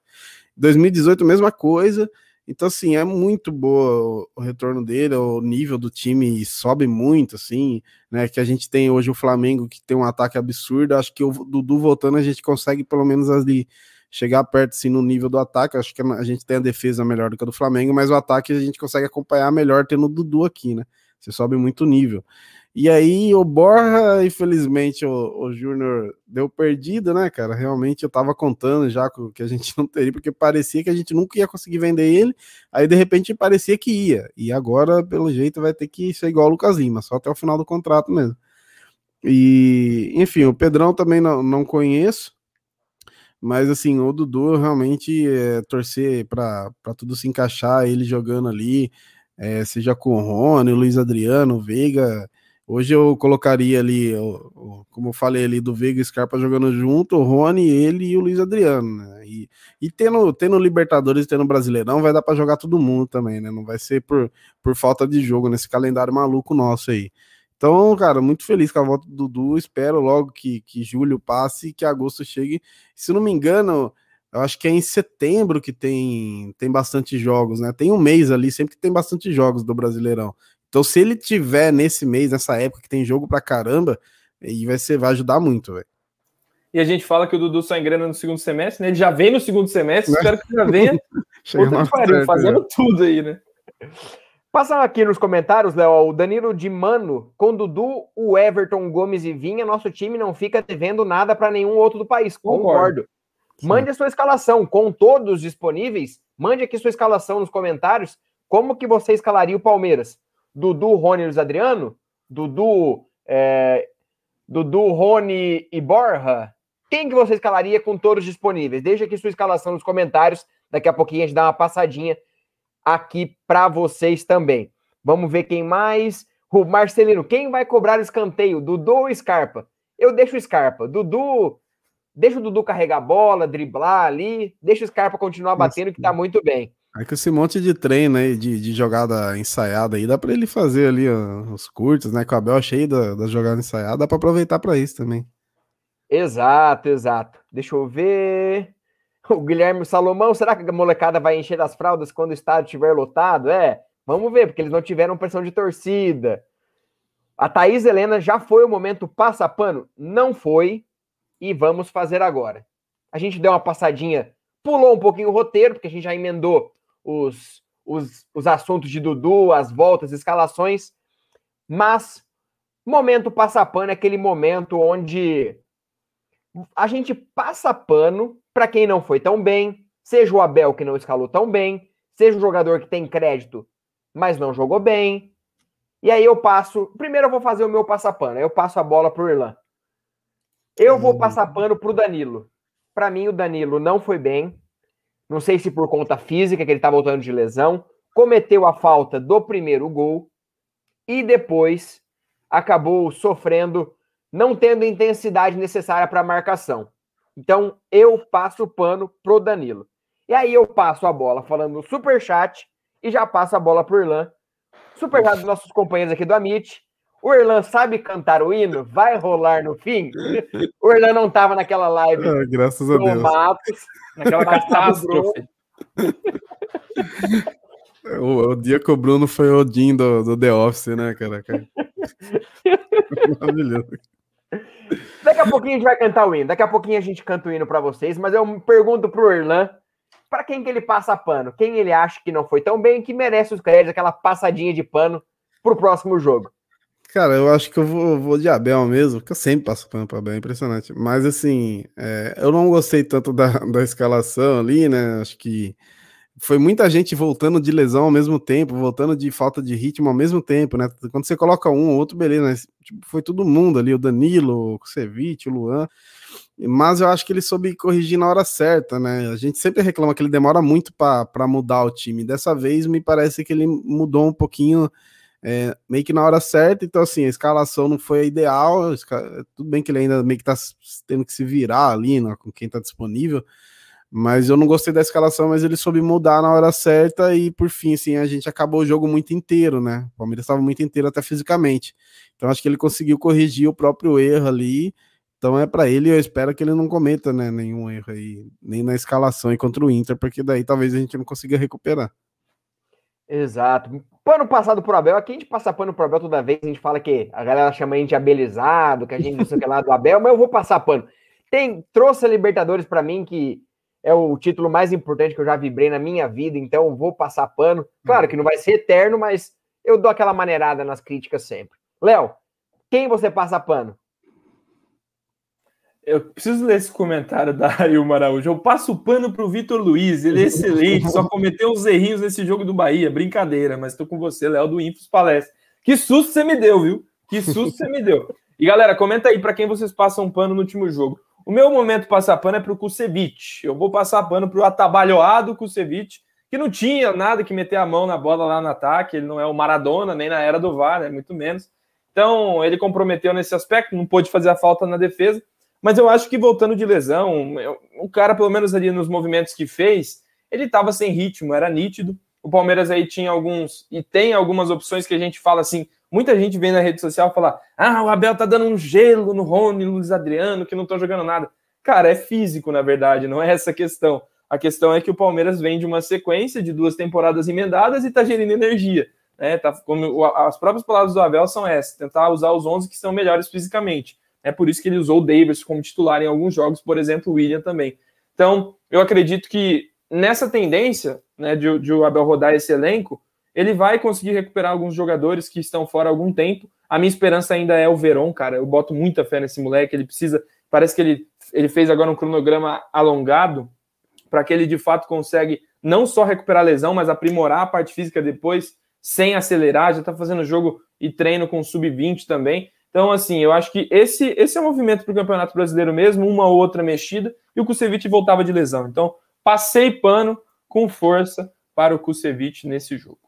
2018, mesma coisa. Então, assim, é muito boa o, retorno dele, o nível do time sobe muito, assim, né? Que a gente tem hoje o Flamengo que tem um ataque absurdo. Acho que o Dudu voltando, a gente consegue pelo menos ali chegar perto assim, no nível do ataque. Acho que a gente tem a defesa melhor do que a do Flamengo, mas o ataque a gente consegue acompanhar melhor tendo o Dudu aqui, né? Você sobe muito nível. E aí o Borja, infelizmente, o, o Júnior deu perdido, né, cara? Realmente eu tava contando já que a gente não teria, porque parecia que a gente nunca ia conseguir vender ele, aí de repente parecia que ia. E agora, pelo jeito, vai ter que ser igual o Lucas Lima, só até o final do contrato mesmo. E, enfim, o Pedrão também não, não conheço, mas assim, o Dudu realmente é, torcer para tudo se encaixar, ele jogando ali, é, seja com o Rony, o Luiz Adriano, o Veiga Hoje eu colocaria ali, como eu falei ali, do Veiga e Scarpa jogando junto, o Rony, ele e o Luiz Adriano, né? E, e tendo, tendo Libertadores tendo Brasileirão, vai dar para jogar todo mundo também, né? Não vai ser por, por falta de jogo nesse calendário maluco nosso aí. Então, cara, muito feliz com a volta do Dudu. Espero logo que, que julho passe e que agosto chegue. Se não me engano, eu acho que é em setembro que tem, tem bastante jogos, né? Tem um mês ali, sempre que tem bastante jogos do Brasileirão. Então, se ele tiver nesse mês, nessa época que tem jogo pra caramba, aí vai, ser, vai ajudar muito, velho. E a gente fala que o Dudu só engrena no segundo semestre, né? Ele já vem no segundo semestre, né? espero que já venha pariu, fazendo tudo aí, né? Passando aqui nos comentários, Léo, o Danilo de Mano, com Dudu, o Everton, Gomes e Vinha, nosso time não fica devendo nada para nenhum outro do país. Concordo. Concordo. Mande a sua escalação, com todos disponíveis. Mande aqui sua escalação nos comentários. Como que você escalaria o Palmeiras? Dudu, Rony e Luiz Adriano? Dudu, é, Dudu, Rony e Borja? Quem que você escalaria com todos disponíveis? Deixa aqui sua escalação nos comentários. Daqui a pouquinho a gente dá uma passadinha aqui para vocês também. Vamos ver quem mais. O Marcelino, quem vai cobrar o escanteio? Dudu ou Scarpa? Eu deixo o Scarpa. Dudu, deixa o Dudu carregar a bola, driblar ali, deixa o Scarpa continuar batendo, que tá muito bem. É que esse monte de treino aí, de, de jogada ensaiada aí, dá para ele fazer ali ó, os curtos, né? Com a Bel cheio da, da jogada ensaiada, dá para aproveitar para isso também. Exato, exato. Deixa eu ver. O Guilherme Salomão, será que a molecada vai encher as fraldas quando o estádio estiver lotado? É, vamos ver, porque eles não tiveram pressão de torcida. A Thaís Helena já foi o momento passa-pano? Não foi. E vamos fazer agora. A gente deu uma passadinha, pulou um pouquinho o roteiro, porque a gente já emendou os, os, os assuntos de Dudu, as voltas, escalações, mas momento passa pano é aquele momento onde a gente passa pano para quem não foi tão bem, seja o Abel que não escalou tão bem, seja o jogador que tem crédito, mas não jogou bem. E aí eu passo. Primeiro eu vou fazer o meu passapano. Eu passo a bola pro Irlan. Eu vou hum. passar pano pro Danilo. Para mim, o Danilo não foi bem não sei se por conta física, que ele está voltando de lesão, cometeu a falta do primeiro gol e depois acabou sofrendo, não tendo intensidade necessária para a marcação. Então eu passo o pano pro Danilo. E aí eu passo a bola falando no super chat e já passo a bola pro Irlan. Super chat dos nossos companheiros aqui do Amit. O Erlan sabe cantar o hino? Vai rolar no fim? O Erlan não estava naquela live. Ah, graças a Deus. Matos, naquela catástrofe. O, o, dia que o Bruno foi o Odin do, do The Office, né, cara? Maravilhoso. Daqui a pouquinho a gente vai cantar o hino. Daqui a pouquinho a gente canta o hino para vocês, mas eu pergunto pro Erlan para quem que ele passa pano? Quem ele acha que não foi tão bem que merece os créditos, aquela passadinha de pano pro próximo jogo? Cara, eu acho que eu vou, vou de Abel mesmo, porque eu sempre passo pano para Abel, é impressionante. Mas assim, é, eu não gostei tanto da, da escalação ali, né? Acho que foi muita gente voltando de lesão ao mesmo tempo, voltando de falta de ritmo ao mesmo tempo, né? Quando você coloca um ou outro, beleza, mas tipo, foi todo mundo ali, o Danilo, o Kusevich, o Luan. Mas eu acho que ele soube corrigir na hora certa, né? A gente sempre reclama que ele demora muito para mudar o time. Dessa vez me parece que ele mudou um pouquinho, é, meio que na hora certa. Então, assim, a escalação não foi a ideal. Tudo bem que ele ainda meio que tá tendo que se virar ali né, com quem tá disponível mas eu não gostei da escalação, mas ele soube mudar na hora certa e por fim, assim, a gente acabou o jogo muito inteiro, né? O Palmeiras estava muito inteiro até fisicamente. Então acho que ele conseguiu corrigir o próprio erro ali. Então é para ele, eu espero que ele não cometa, né, nenhum erro aí, nem na escalação e contra o Inter, porque daí talvez a gente não consiga recuperar. Exato. Pano passado pro Abel, aqui a gente passa pano pro Abel toda vez, a gente fala que a galera chama a gente de abelizado, que a gente não sei o que lá do Abel, mas eu vou passar pano. Tem, trouxe a Libertadores para mim que é o título mais importante que eu já vibrei na minha vida, então vou passar pano. Claro que não vai ser eterno, mas eu dou aquela maneirada nas críticas sempre. Léo, quem você passa pano? Eu preciso ler esse comentário da Ilma Araújo. Eu passo pano para o Vitor Luiz, ele é excelente, só cometeu uns errinhos nesse jogo do Bahia. Brincadeira, mas estou com você, Léo, do Infos Palestra. Que susto você me deu, viu? Que susto você me deu. E galera, comenta aí para quem vocês passam pano no último jogo. O meu momento passar pano é para o Kusevich. Eu vou passar pano para o atabalhoado Kusevich, que não tinha nada que meter a mão na bola lá no ataque. Ele não é o Maradona, nem na era do VAR, né? muito menos. Então, ele comprometeu nesse aspecto, não pôde fazer a falta na defesa. Mas eu acho que voltando de lesão, o cara, pelo menos ali nos movimentos que fez, ele estava sem ritmo, era nítido. O Palmeiras aí tinha alguns, e tem algumas opções que a gente fala assim, Muita gente vem na rede social falar: ah, o Abel tá dando um gelo no Rony, no Luiz Adriano, que não estão jogando nada. Cara, é físico, na verdade, não é essa a questão. A questão é que o Palmeiras vem de uma sequência de duas temporadas emendadas e tá gerindo energia. Né? Tá, como, as próprias palavras do Abel são essas: tentar usar os 11 que são melhores fisicamente. É por isso que ele usou o Davis como titular em alguns jogos, por exemplo, o William também. Então, eu acredito que nessa tendência né, de, de o Abel rodar esse elenco, ele vai conseguir recuperar alguns jogadores que estão fora há algum tempo. A minha esperança ainda é o Veron, cara. Eu boto muita fé nesse moleque. Ele precisa. Parece que ele, ele fez agora um cronograma alongado para que ele de fato consegue não só recuperar a lesão, mas aprimorar a parte física depois, sem acelerar. Já está fazendo jogo e treino com sub-20 também. Então, assim, eu acho que esse, esse é o movimento para o Campeonato Brasileiro mesmo, uma ou outra mexida, e o Kusevich voltava de lesão. Então, passei pano com força para o Kusevich nesse jogo.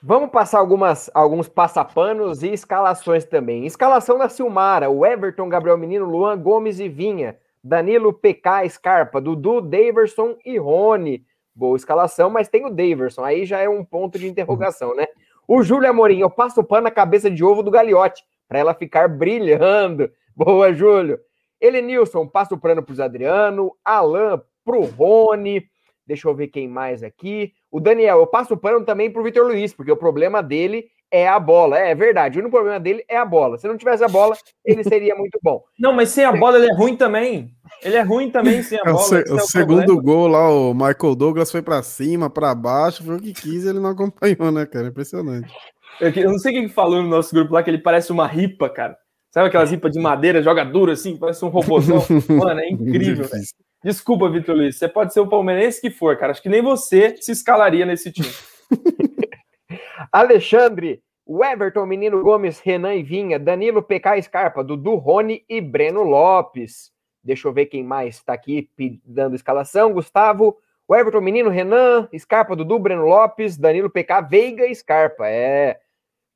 Vamos passar algumas, alguns passapanos e escalações também. Escalação da Silmara, o Everton, Gabriel Menino, Luan Gomes e Vinha, Danilo, PK, Scarpa, Dudu, Daverson e Rony. Boa escalação, mas tem o Daverson, aí já é um ponto de interrogação, né? O Júlio Amorim, eu passo o pano na cabeça de ovo do Gagliotti, para ela ficar brilhando. Boa, Júlio. Elenilson, passa o pano para o Adriano, Alan para o Rony, Deixa eu ver quem mais aqui. O Daniel, eu passo o pano também pro Vitor Luiz, porque o problema dele é a bola. É, é verdade, o único problema dele é a bola. Se não tivesse a bola, ele seria muito bom. Não, mas sem a bola ele é ruim também. Ele é ruim também sem a bola. É o, se, o, é o segundo problema. gol lá, o Michael Douglas foi para cima, para baixo, foi o que quis ele não acompanhou, né, cara? Impressionante. Eu, eu não sei quem falou no nosso grupo lá que ele parece uma ripa, cara. Sabe aquelas ripas de madeira, joga duro assim, parece um robôzão? Mano, é incrível, velho. Desculpa, Vitor Luiz. Você pode ser o palmeirense que for, cara. Acho que nem você se escalaria nesse time. Alexandre, o Everton, Menino Gomes, Renan e Vinha, Danilo, PK Scarpa, Dudu Rony e Breno Lopes. Deixa eu ver quem mais está aqui dando escalação. Gustavo, o Everton, Menino, Renan, Scarpa, Dudu, Breno Lopes, Danilo, PK, Veiga e Scarpa. É.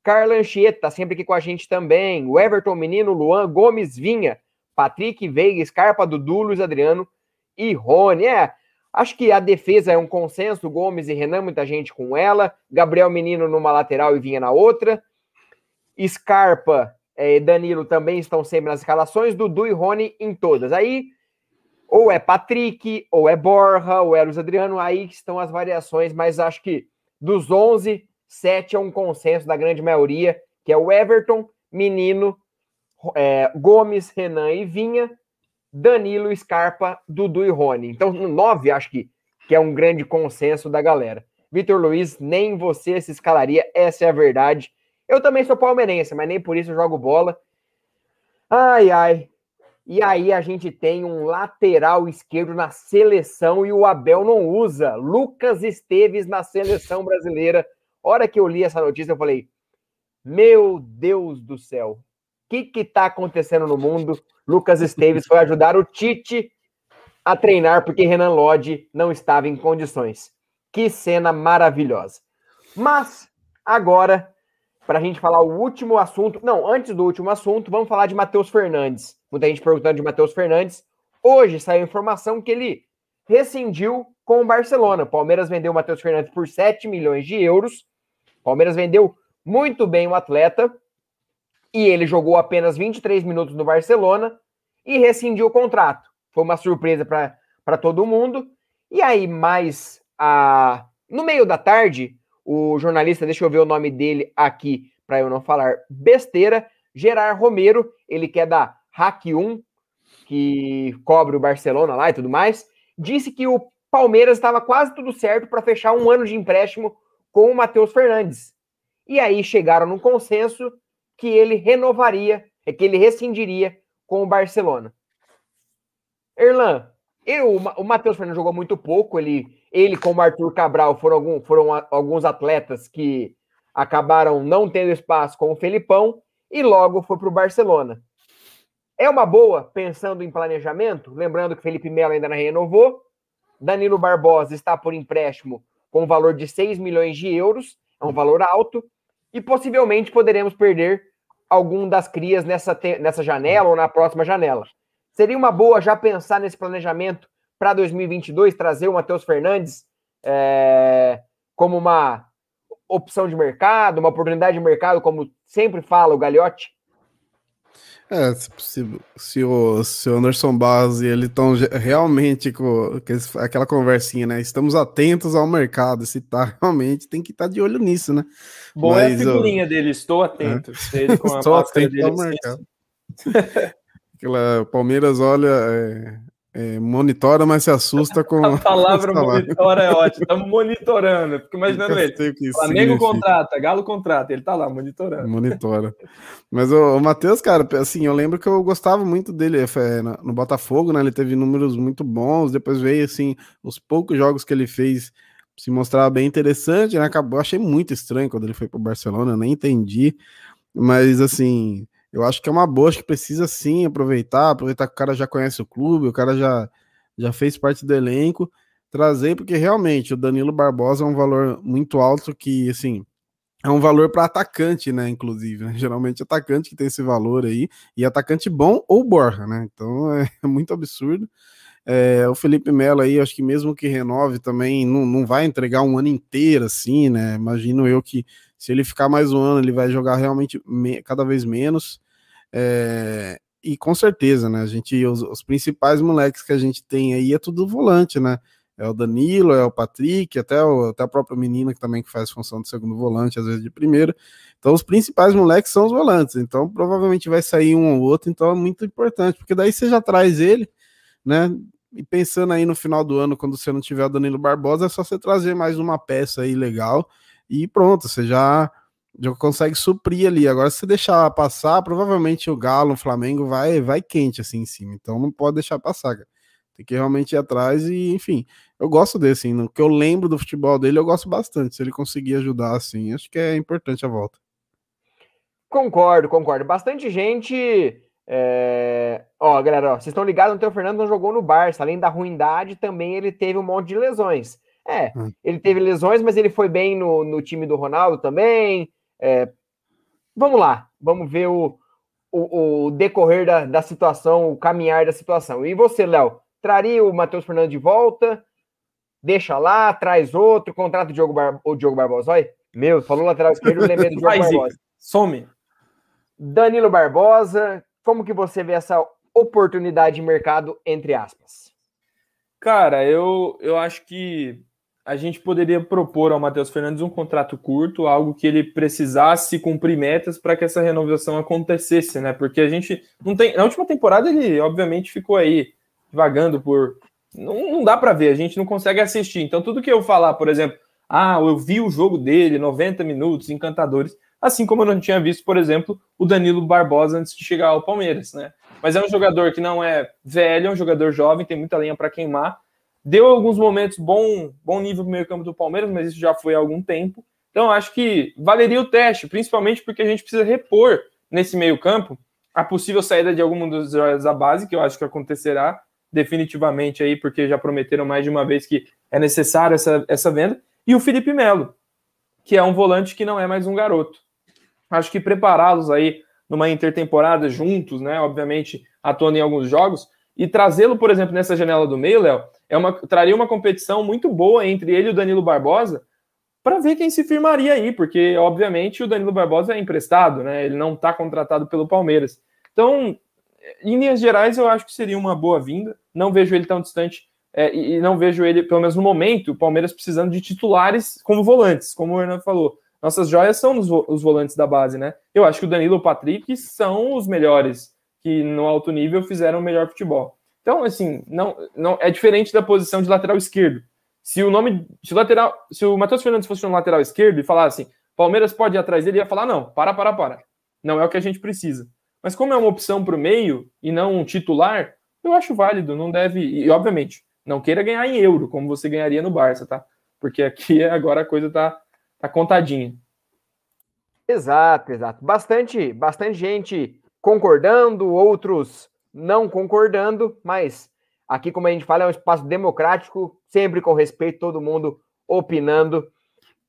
Carla Anchieta, sempre aqui com a gente também. O Everton, Menino, Luan, Gomes, Vinha, Patrick, Veiga, Scarpa, Dudu, Luiz Adriano, e Rony. É, acho que a defesa é um consenso, Gomes e Renan, muita gente com ela. Gabriel Menino numa lateral e vinha na outra. Scarpa é, e Danilo também estão sempre nas escalações, Dudu e Rony em todas. Aí, ou é Patrick, ou é Borja, ou é Luiz Adriano, aí estão as variações, mas acho que dos 11, 7 é um consenso da grande maioria, que é o Everton, Menino, é, Gomes, Renan e Vinha, Danilo, Scarpa, Dudu e Rony. Então, nove, acho que, que é um grande consenso da galera. Vitor Luiz, nem você se escalaria, essa é a verdade. Eu também sou palmeirense, mas nem por isso eu jogo bola. Ai, ai. E aí a gente tem um lateral esquerdo na seleção e o Abel não usa. Lucas Esteves na seleção brasileira. Hora que eu li essa notícia, eu falei: Meu Deus do céu, o que está acontecendo no mundo? Lucas Esteves foi ajudar o Tite a treinar porque Renan Lodge não estava em condições. Que cena maravilhosa. Mas agora para a gente falar o último assunto. Não, antes do último assunto, vamos falar de Matheus Fernandes. Muita gente perguntando de Matheus Fernandes. Hoje saiu informação que ele rescindiu com o Barcelona. O Palmeiras vendeu o Matheus Fernandes por 7 milhões de euros. O Palmeiras vendeu muito bem o atleta. E ele jogou apenas 23 minutos no Barcelona e rescindiu o contrato. Foi uma surpresa para todo mundo. E aí, mais a... no meio da tarde, o jornalista, deixa eu ver o nome dele aqui para eu não falar besteira, Gerard Romero, ele que é da Hack 1, que cobre o Barcelona lá e tudo mais, disse que o Palmeiras estava quase tudo certo para fechar um ano de empréstimo com o Matheus Fernandes. E aí chegaram num consenso que ele renovaria, é que ele rescindiria com o Barcelona. Erlan, eu, o Matheus Fernandes jogou muito pouco, ele ele, como Arthur Cabral, foram, algum, foram alguns atletas que acabaram não tendo espaço com o Felipão e logo foi para o Barcelona. É uma boa, pensando em planejamento, lembrando que Felipe Melo ainda não renovou, Danilo Barbosa está por empréstimo com valor de 6 milhões de euros, é um valor alto, e possivelmente poderemos perder algum das crias nessa, nessa janela ou na próxima janela. Seria uma boa já pensar nesse planejamento para 2022 trazer o Matheus Fernandes é, como uma opção de mercado, uma oportunidade de mercado, como sempre fala o Gagliotti? É, se, se, o, se o Anderson Barros e ele estão realmente com, com, aquela conversinha, né? Estamos atentos ao mercado, se tá realmente, tem que estar tá de olho nisso, né? Boa Mas, é a figurinha eu, dele, estou atento. É. estou atento ao mercado. Aquela Palmeiras olha, é, é, monitora, mas se assusta com. A palavra monitora é ótima. Estamos monitorando. Fico imaginando ele. Flamengo contrata, Galo contrata. Ele tá lá monitorando. Monitora. Mas o, o Matheus, cara, assim, eu lembro que eu gostava muito dele é, no Botafogo, né? Ele teve números muito bons. Depois veio, assim, os poucos jogos que ele fez se mostrava bem interessante, né? Acabou, achei muito estranho quando ele foi para o Barcelona, eu nem entendi. Mas, assim, eu acho que é uma boa, acho que precisa sim aproveitar, aproveitar que o cara já conhece o clube, o cara já, já fez parte do elenco, trazer, porque realmente o Danilo Barbosa é um valor muito alto que, assim, é um valor para atacante, né? Inclusive, né? geralmente atacante que tem esse valor aí, e atacante bom ou Borja, né? Então é muito absurdo. É, o Felipe Melo aí, acho que mesmo que renove também, não, não vai entregar um ano inteiro assim, né? Imagino eu que se ele ficar mais um ano, ele vai jogar realmente me, cada vez menos. É, e com certeza, né? A gente, os, os, principais moleques que a gente tem aí é tudo volante, né? É o Danilo, é o Patrick, até, o, até a própria menina que também que faz função de segundo volante, às vezes de primeiro. Então, os principais moleques são os volantes. Então, provavelmente vai sair um ou outro. Então, é muito importante, porque daí você já traz ele, né? E pensando aí no final do ano, quando você não tiver o Danilo Barbosa, é só você trazer mais uma peça aí legal e pronto, você já já consegue suprir ali. Agora, se deixar passar, provavelmente o Galo, o Flamengo vai vai quente assim em cima. Então não pode deixar passar, cara. Tem que realmente ir atrás e, enfim, eu gosto desse, assim, no que eu lembro do futebol dele, eu gosto bastante. Se ele conseguir ajudar, assim, acho que é importante a volta. Concordo, concordo. Bastante gente. É... Ó, galera, ó, vocês estão ligados, o Fernando não jogou no Barça. Além da ruindade, também ele teve um monte de lesões. É, hum. ele teve lesões, mas ele foi bem no, no time do Ronaldo também. É, vamos lá, vamos ver o, o, o decorrer da, da, situação, o caminhar da situação. E você, Léo, traria o Matheus Fernandes de volta? Deixa lá, traz outro, contrato o Diogo, Bar, o Diogo Barbosa. Olha, meu, falou lateral esquerdo, lembrei do Diogo Barbosa. Some. Danilo Barbosa, como que você vê essa oportunidade de mercado, entre aspas? Cara, eu, eu acho que a gente poderia propor ao Matheus Fernandes um contrato curto, algo que ele precisasse cumprir metas para que essa renovação acontecesse, né? Porque a gente não tem. Na última temporada ele, obviamente, ficou aí vagando por. Não, não dá para ver, a gente não consegue assistir. Então, tudo que eu falar, por exemplo, ah, eu vi o jogo dele, 90 minutos, encantadores, assim como eu não tinha visto, por exemplo, o Danilo Barbosa antes de chegar ao Palmeiras, né? Mas é um jogador que não é velho, é um jogador jovem, tem muita lenha para queimar Deu alguns momentos bom, bom nível no meio-campo do Palmeiras, mas isso já foi há algum tempo. Então, acho que valeria o teste, principalmente porque a gente precisa repor nesse meio-campo a possível saída de algum dos jogadores da base, que eu acho que acontecerá definitivamente aí, porque já prometeram mais de uma vez que é necessário essa, essa venda, e o Felipe Melo, que é um volante que não é mais um garoto. Acho que prepará-los aí numa intertemporada juntos, né? Obviamente, atuando em alguns jogos, e trazê-lo, por exemplo, nessa janela do meio, Léo, é uma, traria uma competição muito boa entre ele e o Danilo Barbosa para ver quem se firmaria aí, porque, obviamente, o Danilo Barbosa é emprestado, né? Ele não está contratado pelo Palmeiras. Então, em linhas gerais, eu acho que seria uma boa vinda. Não vejo ele tão distante é, e não vejo ele, pelo menos no momento, o Palmeiras precisando de titulares como volantes, como o Hernan falou. Nossas joias são os, volantes da base, né? Eu acho que o Danilo e o Patrick são os melhores que no alto nível fizeram o melhor futebol. Então, assim, não, não é diferente da posição de lateral esquerdo. Se o nome, se o lateral, se o Matheus Fernandes fosse um lateral esquerdo e falasse assim, Palmeiras pode ir atrás dele, ia falar não, para, para, para. Não é o que a gente precisa. Mas como é uma opção para o meio e não um titular, eu acho válido, não deve, e obviamente, não queira ganhar em euro, como você ganharia no Barça, tá? Porque aqui agora a coisa tá, tá contadinha. Exato, exato. Bastante, bastante gente concordando, outros não concordando, mas aqui, como a gente fala, é um espaço democrático, sempre com respeito, todo mundo opinando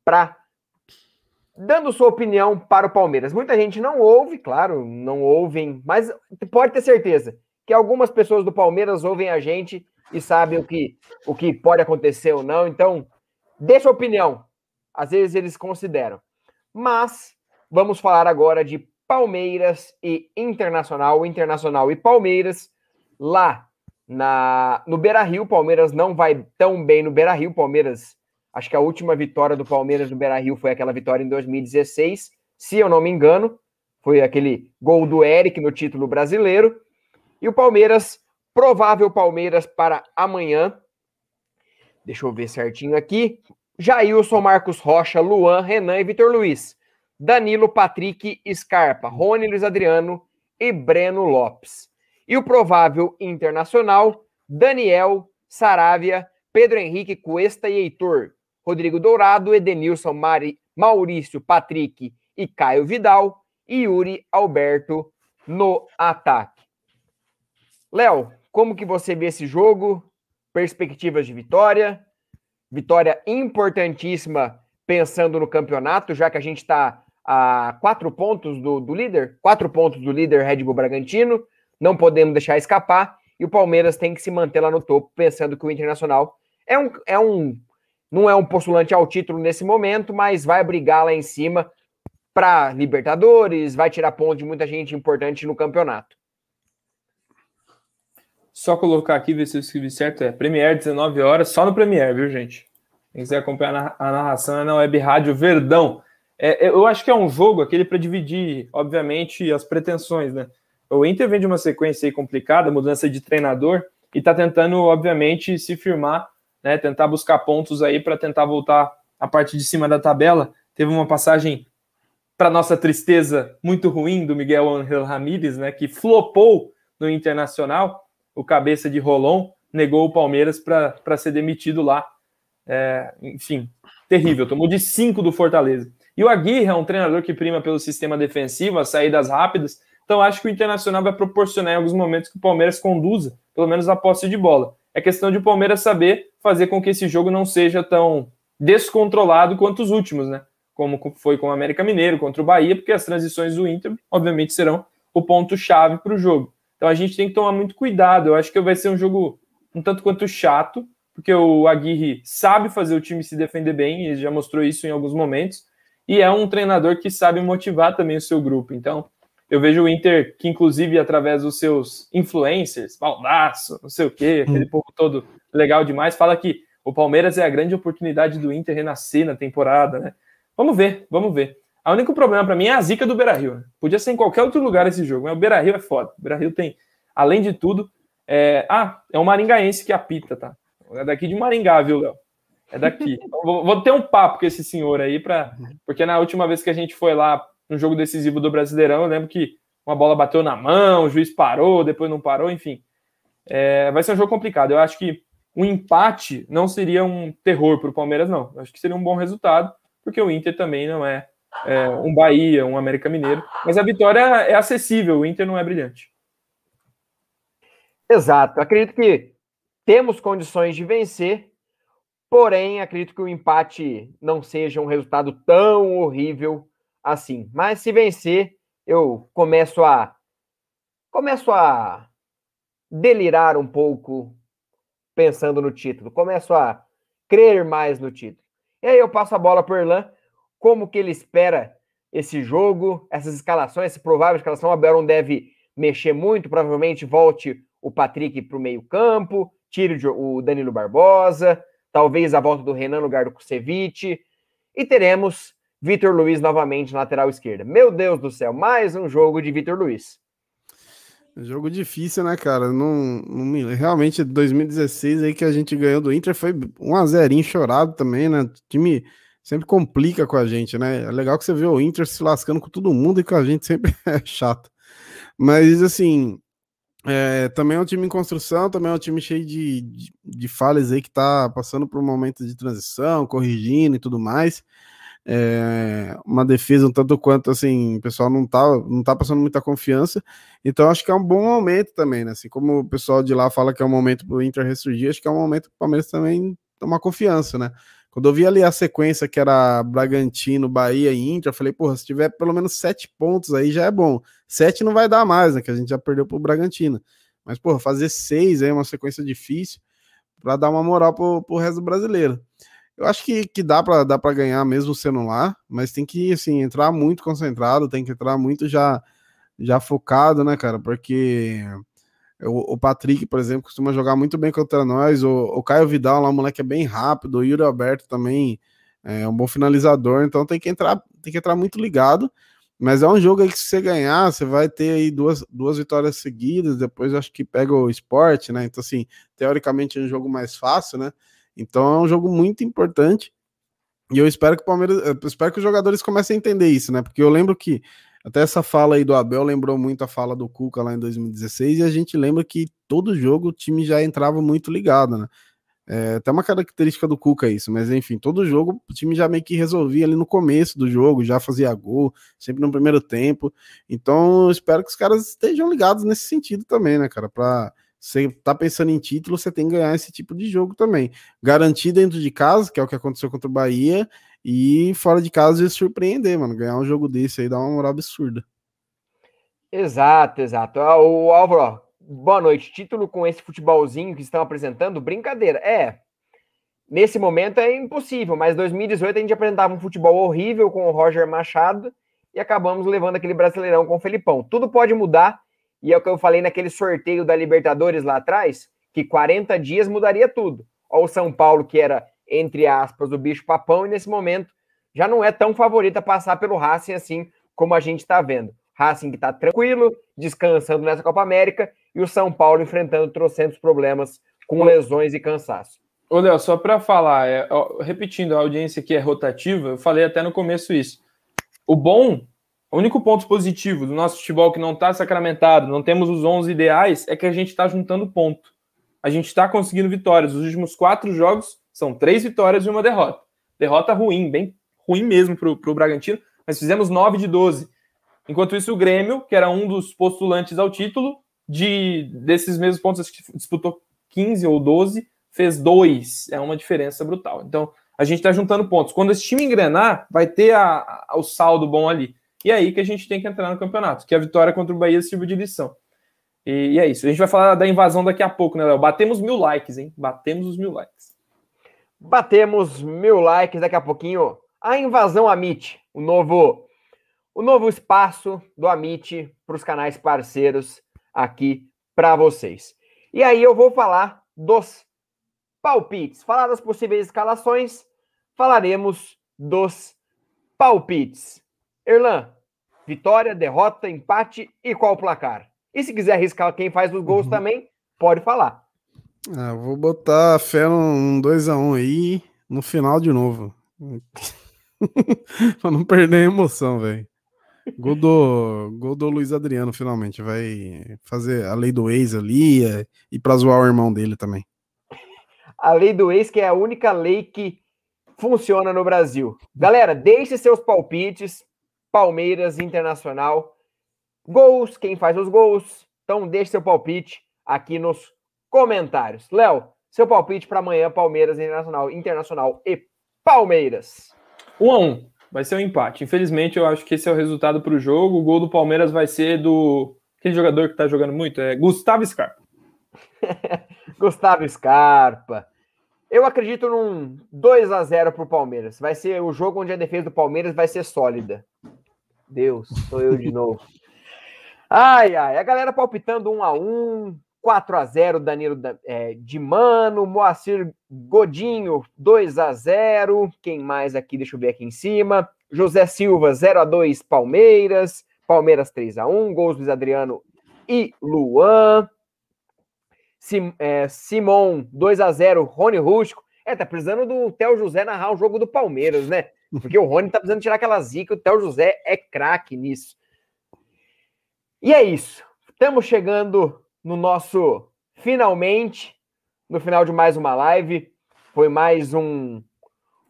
para dando sua opinião para o Palmeiras. Muita gente não ouve, claro, não ouvem, mas pode ter certeza que algumas pessoas do Palmeiras ouvem a gente e sabem o que, o que pode acontecer ou não. Então, deixa a opinião. Às vezes eles consideram. Mas vamos falar agora de Palmeiras e Internacional, Internacional e Palmeiras, lá na, no Beira Rio. Palmeiras não vai tão bem no Beira Rio. Palmeiras, acho que a última vitória do Palmeiras no Beira Rio foi aquela vitória em 2016, se eu não me engano. Foi aquele gol do Eric no título brasileiro. E o Palmeiras, provável Palmeiras para amanhã. Deixa eu ver certinho aqui. Jailson, Marcos Rocha, Luan, Renan e Vitor Luiz. Danilo, Patrick, Scarpa, Rony, Luiz Adriano e Breno Lopes. E o provável internacional, Daniel, Saravia, Pedro Henrique, Cuesta e Heitor, Rodrigo Dourado, Edenilson, Mari, Maurício, Patrick e Caio Vidal e Yuri Alberto no ataque. Léo, como que você vê esse jogo? Perspectivas de vitória? Vitória importantíssima pensando no campeonato, já que a gente está a quatro pontos do, do líder, quatro pontos do líder Red Bull Bragantino, não podemos deixar escapar, e o Palmeiras tem que se manter lá no topo, pensando que o Internacional é um, é um não é um postulante ao título nesse momento, mas vai brigar lá em cima para Libertadores, vai tirar ponto de muita gente importante no campeonato. Só colocar aqui, ver se eu escrevi certo, é Premier 19 horas, só no Premier, viu, gente? Quem quiser acompanhar a narração é na Web Rádio Verdão. É, é, eu acho que é um jogo aquele para dividir, obviamente, as pretensões, né? O Inter vem de uma sequência complicada, mudança de treinador, e está tentando, obviamente, se firmar, né? Tentar buscar pontos aí para tentar voltar a parte de cima da tabela. Teve uma passagem, para nossa tristeza, muito ruim do Miguel Angel Ramírez, né? Que flopou no Internacional, o cabeça de Rolon, negou o Palmeiras para ser demitido lá. É, enfim, terrível. Tomou de 5 do Fortaleza. E o Aguirre é um treinador que prima pelo sistema defensivo, as saídas rápidas. Então acho que o Internacional vai proporcionar em alguns momentos que o Palmeiras conduza, pelo menos a posse de bola. É questão de o Palmeiras saber fazer com que esse jogo não seja tão descontrolado quanto os últimos, né? Como foi com o América Mineiro contra o Bahia, porque as transições do Inter, obviamente, serão o ponto-chave para o jogo. Então a gente tem que tomar muito cuidado. Eu acho que vai ser um jogo um tanto quanto chato, porque o Aguirre sabe fazer o time se defender bem, ele já mostrou isso em alguns momentos e é um treinador que sabe motivar também o seu grupo. Então, eu vejo o Inter, que inclusive através dos seus influencers, baldaço, não sei o quê, aquele povo todo legal demais, fala que o Palmeiras é a grande oportunidade do Inter renascer na temporada, né? Vamos ver, vamos ver. O único problema para mim é a zica do Beira-Rio. Né? Podia ser em qualquer outro lugar esse jogo, mas o Beira-Rio é foda. O Beira-Rio tem, além de tudo, é... ah, é um maringaense que apita, tá? É daqui de Maringá, viu, Léo? É daqui. vou, vou, ter um papo com esse senhor aí, pra... porque na última vez que a gente foi lá no jogo decisivo do Brasileirão, eu lembro que uma bola bateu na mão, o juiz parou, depois não parou, enfim. É... vai ser um jogo complicado. Eu acho que um empate não seria um terror para o Palmeiras, não. Eu acho que seria um bom resultado, porque o Inter também não é, é, um Bahia, um América Mineiro. Mas a vitória é acessível, o Inter não é brilhante. Exato. Acredito que temos condições de vencer, porém, acredito que o empate não seja um resultado tão horrível assim. Mas se vencer, eu começo a começo a delirar um pouco pensando no título, começo a crer mais no título. E aí eu passo a bola para o Erlan, como que ele espera esse jogo, essas escalações, essa provável escalação, o Abel não deve mexer muito, provavelmente volte o Patrick para o meio campo, tire o Danilo Barbosa, talvez a volta do Renan no lugar do Kusevich, e teremos Vitor Luiz novamente na lateral esquerda. Meu Deus do céu, mais um jogo de Vitor Luiz. Jogo difícil, né, cara? Não, não me... Realmente, 2016 aí que a gente ganhou do Inter foi um a chorado também, né? O time sempre complica com a gente, né? É legal que você vê o Inter se lascando com todo mundo e com a gente sempre é chato. Mas, assim, é, também é um time em construção, também é um time cheio de, de, de falhas aí que tá passando por um momento de transição, corrigindo e tudo mais é, uma defesa um tanto quanto assim, o pessoal não tá, não tá passando muita confiança, então acho que é um bom momento também, né? Assim como o pessoal de lá fala que é um momento para o Inter ressurgir, acho que é um momento para o Palmeiras também tomar confiança, né? Quando eu vi ali a sequência que era Bragantino, Bahia e Inter, eu falei, porra, se tiver pelo menos sete pontos aí já é bom. Sete não vai dar mais, né? Que a gente já perdeu pro Bragantino. Mas, porra, fazer seis aí é uma sequência difícil para dar uma moral pro, pro resto do brasileiro. Eu acho que, que dá para dá ganhar mesmo sendo lá, mas tem que assim, entrar muito concentrado, tem que entrar muito já, já focado, né, cara? Porque o, o Patrick, por exemplo, costuma jogar muito bem contra nós. O, o Caio Vidal lá, o moleque é bem rápido. O Yuri Alberto também é um bom finalizador, então tem que entrar, tem que entrar muito ligado. Mas é um jogo aí que se você ganhar, você vai ter aí duas, duas vitórias seguidas, depois acho que pega o esporte, né? Então, assim, teoricamente é um jogo mais fácil, né? Então é um jogo muito importante. E eu espero que o Palmeiras, espero que os jogadores comecem a entender isso, né? Porque eu lembro que até essa fala aí do Abel lembrou muito a fala do Cuca lá em 2016, e a gente lembra que todo jogo o time já entrava muito ligado, né? É, até uma característica do Cuca isso, mas enfim, todo jogo o time já meio que resolvia ali no começo do jogo, já fazia gol, sempre no primeiro tempo. Então, espero que os caras estejam ligados nesse sentido também, né, cara, para você tá pensando em título, você tem que ganhar esse tipo de jogo também. Garantir dentro de casa, que é o que aconteceu contra o Bahia, e fora de casa surpreender, mano. Ganhar um jogo desse aí dá uma moral absurda. Exato, exato. Ah, o Álvaro, boa noite. Título com esse futebolzinho que estão apresentando, brincadeira. É, nesse momento é impossível, mas 2018 a gente apresentava um futebol horrível com o Roger Machado e acabamos levando aquele brasileirão com o Felipão. Tudo pode mudar e é o que eu falei naquele sorteio da Libertadores lá atrás, que 40 dias mudaria tudo. Olha o São Paulo, que era, entre aspas, o bicho papão, e nesse momento já não é tão favorito a passar pelo Racing assim como a gente está vendo. Racing que está tranquilo, descansando nessa Copa América, e o São Paulo enfrentando trocentos problemas com lesões e cansaço. Ô, Léo, só para falar, é, ó, repetindo, a audiência aqui é rotativa, eu falei até no começo isso. O bom o único ponto positivo do nosso futebol que não está sacramentado, não temos os 11 ideais, é que a gente está juntando ponto. A gente está conseguindo vitórias. Os últimos quatro jogos são três vitórias e uma derrota. Derrota ruim, bem ruim mesmo para o Bragantino, mas fizemos 9 de 12. Enquanto isso, o Grêmio, que era um dos postulantes ao título, de desses mesmos pontos, que disputou 15 ou 12, fez dois. É uma diferença brutal. Então, a gente está juntando pontos. Quando esse time engrenar, vai ter a, a, o saldo bom ali. E é aí que a gente tem que entrar no campeonato, que a vitória contra o Bahia sirva de lição. E, e, é isso. A gente vai falar da invasão daqui a pouco, né, Léo? Batemos mil likes, hein? Batemos os mil likes. Batemos mil likes daqui a pouquinho. A invasão Amit, o novo o novo espaço do Amit para os canais parceiros aqui para vocês. E aí eu vou falar dos palpites, falar das possíveis escalações, falaremos dos palpites. Erlan, vitória, derrota, empate e qual o placar? E se quiser arriscar quem faz os gols uhum. também, pode falar. Ah, vou botar fé num 2x1 um aí no final de novo. pra não perder a emoção, velho. Gol do, gol do Luiz Adriano, finalmente. Vai fazer a lei do ex ali é, e pra zoar o irmão dele também. A lei do ex, que é a única lei que funciona no Brasil. Galera, deixe seus palpites. Palmeiras Internacional. Gols, quem faz os gols. Então, deixe seu palpite aqui nos comentários. Léo, seu palpite para amanhã, Palmeiras Internacional, Internacional e Palmeiras. Um a um. Vai ser um empate. Infelizmente, eu acho que esse é o resultado para o jogo. O gol do Palmeiras vai ser do. Aquele jogador que está jogando muito, é Gustavo Scarpa. Gustavo Scarpa. Eu acredito num 2 a 0 para o Palmeiras. Vai ser o jogo onde a defesa do Palmeiras vai ser sólida. Deus, sou eu de novo. Ai, ai, a galera palpitando 1 a 1 4 a 0 Danilo é, de Mano, Moacir Godinho 2 a 0 Quem mais aqui? Deixa eu ver aqui em cima. José Silva 0 a 2 Palmeiras, Palmeiras 3 a 1 gols Luiz Adriano e Luan. Sim, é, Simon 2 a 0 Rony Rústico. É, tá precisando do Theo José narrar o jogo do Palmeiras, né? Porque o Rony tá precisando tirar aquela zica, o Theo José é craque nisso. E é isso. Estamos chegando no nosso finalmente, no final de mais uma live. Foi mais um,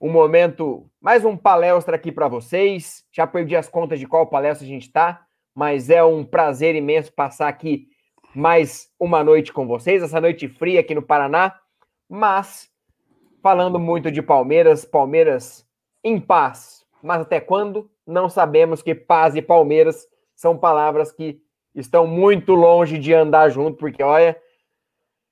um momento, mais um palestra aqui para vocês. Já perdi as contas de qual palestra a gente está, mas é um prazer imenso passar aqui mais uma noite com vocês, essa noite fria aqui no Paraná, mas falando muito de Palmeiras, Palmeiras em paz. Mas até quando? Não sabemos que paz e Palmeiras são palavras que estão muito longe de andar junto, porque olha,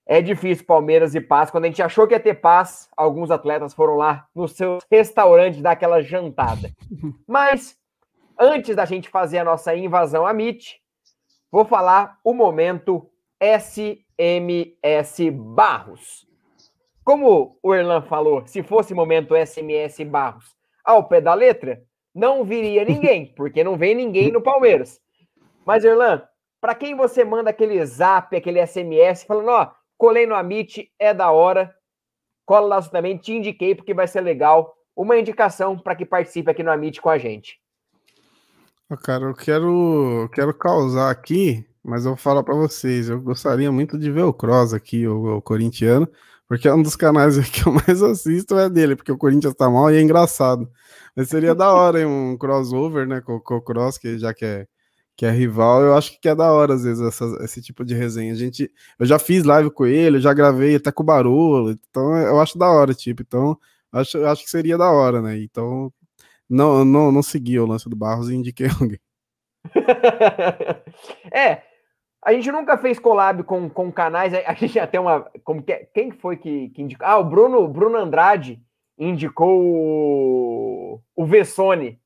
é difícil Palmeiras e paz. Quando a gente achou que ia ter paz, alguns atletas foram lá no seu restaurante dar aquela jantada. Mas antes da gente fazer a nossa invasão à MIT, vou falar o momento SMS Barros. Como o Erlan falou, se fosse momento SMS Barros ao pé da letra, não viria ninguém, porque não vem ninguém no Palmeiras. Mas, Erlan, para quem você manda aquele zap, aquele SMS, falando, ó, colei no Amit, é da hora, cola lá também, te indiquei porque vai ser legal. Uma indicação para que participe aqui no Amit com a gente. Cara, eu quero, quero causar aqui, mas eu vou falar para vocês, eu gostaria muito de ver o Cross aqui, o, o corintiano, porque é um dos canais que eu mais assisto é dele, porque o Corinthians tá mal e é engraçado. Mas seria da hora hein, um crossover, né, com, com o Cross, que já que é que é rival, eu acho que é da hora, às vezes, essa, esse tipo de resenha. A gente, eu já fiz live com ele, já gravei até com o Barolo, então eu acho da hora, tipo, então acho, acho que seria da hora, né? Então, não, não, não segui o lance do Barros e indiquei alguém. é, a gente nunca fez collab com, com canais, a gente até uma. Como que, é, quem foi que, que indicou? Ah, o Bruno, Bruno Andrade indicou o, o Vessone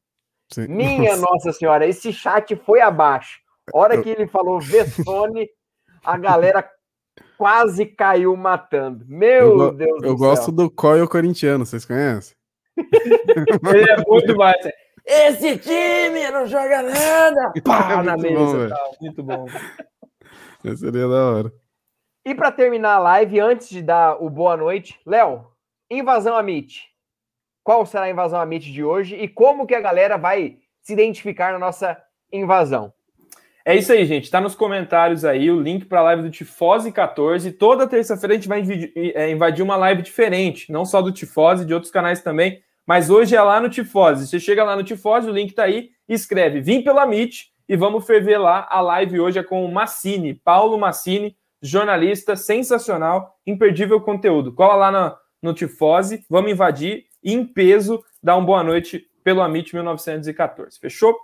Sim. Minha Nossa Senhora, esse chat foi abaixo. Hora que ele falou Vessone, a galera quase caiu matando. Meu eu, Deus Eu gosto do Coil corintiano, vocês conhecem? ele é muito mais. Esse time não joga nada! Pá, na mesa. Bom, muito bom. Esse seria da hora. E para terminar a live, antes de dar o boa noite, Léo, invasão a Meet qual será a invasão Amit de hoje e como que a galera vai se identificar na nossa invasão. É isso aí, gente. Está nos comentários aí o link para a live do Tifose 14. Toda terça-feira a gente vai é, invadir uma live diferente, não só do Tifose, de outros canais também, mas hoje é lá no Tifose. Você chega lá no Tifose, o link está aí, escreve Vim pela Amit e vamos ferver lá. A live hoje é com o Massini, Paulo Massini, jornalista sensacional, imperdível conteúdo. Cola lá no, no Tifose, vamos invadir em peso, dá uma boa noite pelo Amit 1914. Fechou?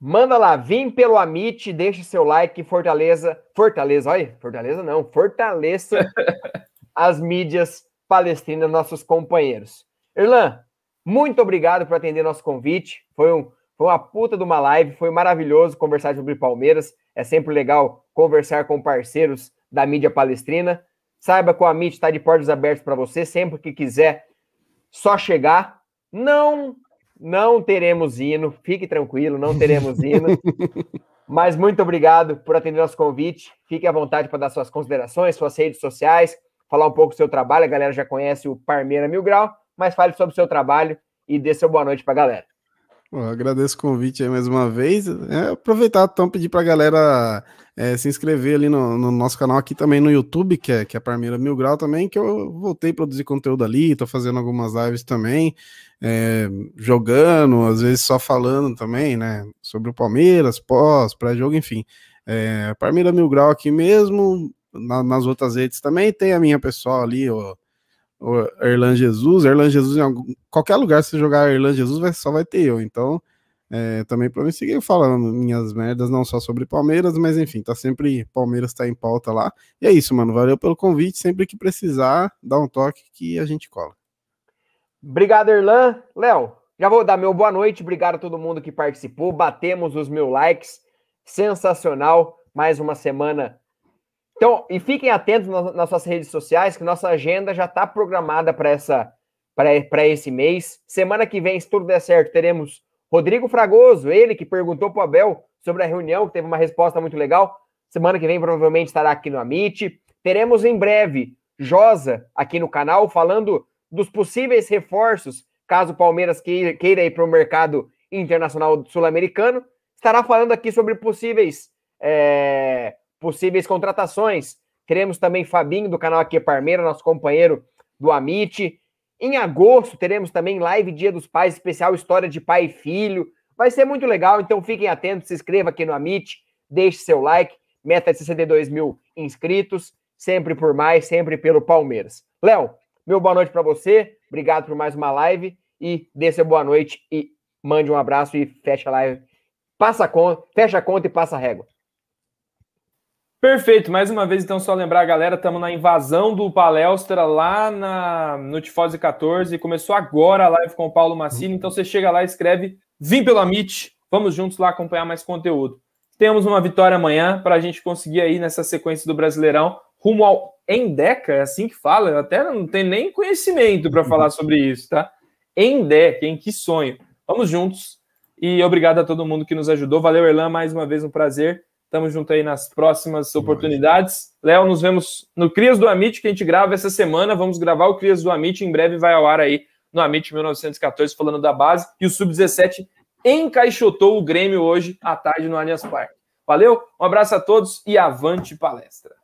Manda lá, vim pelo Amit, deixe seu like, Fortaleza, Fortaleza, olha, Fortaleza não, fortaleça as mídias palestrinas, nossos companheiros. Irlan, muito obrigado por atender nosso convite, foi um, Foi uma puta de uma live, foi maravilhoso conversar sobre Palmeiras. É sempre legal conversar com parceiros da mídia palestrina. Saiba que o Amit está de portas abertas para você, sempre que quiser, só chegar. Não, não teremos hino, fique tranquilo, não teremos hino. Mas muito obrigado por atender nosso convite. Fique à vontade para dar suas considerações, suas redes sociais, falar um pouco do seu trabalho. A galera já conhece o Parmeira Mil Grau, mas fale sobre o seu trabalho e dê seu boa noite para a galera. Agradeço o convite aí mais uma vez. É, aproveitar então pedir para a galera é, se inscrever ali no, no, nosso canal aqui também no YouTube, que é, que é Parmeira Mil Grau também, que eu voltei a produzir conteúdo ali, estou fazendo algumas lives também, é, jogando, às vezes só falando também, né, sobre o Palmeiras, pós, pré-jogo, enfim. É, Parmeira Mil Grau aqui mesmo, na, nas outras redes também, tem a minha pessoal ali, o Erlan Jesus, Erlan Jesus em algum, qualquer lugar se jogar Erlan Jesus vai, só vai ter eu, então é, também para me seguir falando minhas merdas, não só sobre Palmeiras, mas enfim, tá sempre, Palmeiras tá em pauta lá, e é isso, mano, valeu pelo convite, sempre que precisar, dá um toque que a gente cola. Obrigado, Erlan. Léo, já vou dar meu boa noite, obrigado a todo mundo que participou, batemos os mil likes, sensacional, mais uma semana então, e fiquem atentos nas, suas redes sociais, que nossa agenda já está programada para essa para esse mês. Semana que vem, se tudo der certo, teremos Rodrigo Fragoso, ele que perguntou para o Abel sobre a reunião, que teve uma resposta muito legal. Semana que vem, provavelmente, estará aqui no Amit. Teremos em breve Josa aqui no canal, falando dos possíveis reforços, caso o Palmeiras queira, queira ir para o mercado internacional sul-americano. Estará falando aqui sobre possíveis é, possíveis contratações. Teremos também Fabinho do canal Aqui Parmeira, nosso companheiro do Amit. Em agosto teremos também live Dia dos Pais, especial História de Pai e Filho. Vai ser muito legal, então fiquem atentos, se inscreva aqui no Amit, deixe seu like, meta de 62 mil inscritos, sempre por mais, sempre pelo Palmeiras. Léo, meu boa noite para você, obrigado por mais uma live e dê seu boa noite e mande um abraço e fecha a live. Passa a conta, fecha a conta e passa a régua. Perfeito, mais uma vez, então, só lembrar a galera, estamos na invasão do Palestra lá na, no Tifose 14. Começou agora a live com o Paulo Massini, então você chega lá e escreve Vim pelo Amit, vamos juntos lá acompanhar mais conteúdo. Temos uma vitória amanhã para a gente conseguir aí nessa sequência do Brasileirão rumo ao Endeca, é assim que fala, eu até não tenho nem conhecimento para falar sobre isso, tá? Endeca, em que sonho. Vamos juntos e obrigado a todo mundo que nos ajudou. Valeu, Erlan, mais uma vez um prazer. Tamo junto aí nas próximas oportunidades. Léo, nos vemos no Crias do Amit, que a gente grava essa semana. Vamos gravar o Crias do Amit, em breve vai ao ar aí no Amit 1914, falando da base. E o Sub-17 encaixotou o Grêmio hoje à tarde no Allianz Parque. Valeu, um abraço a todos e avante palestra.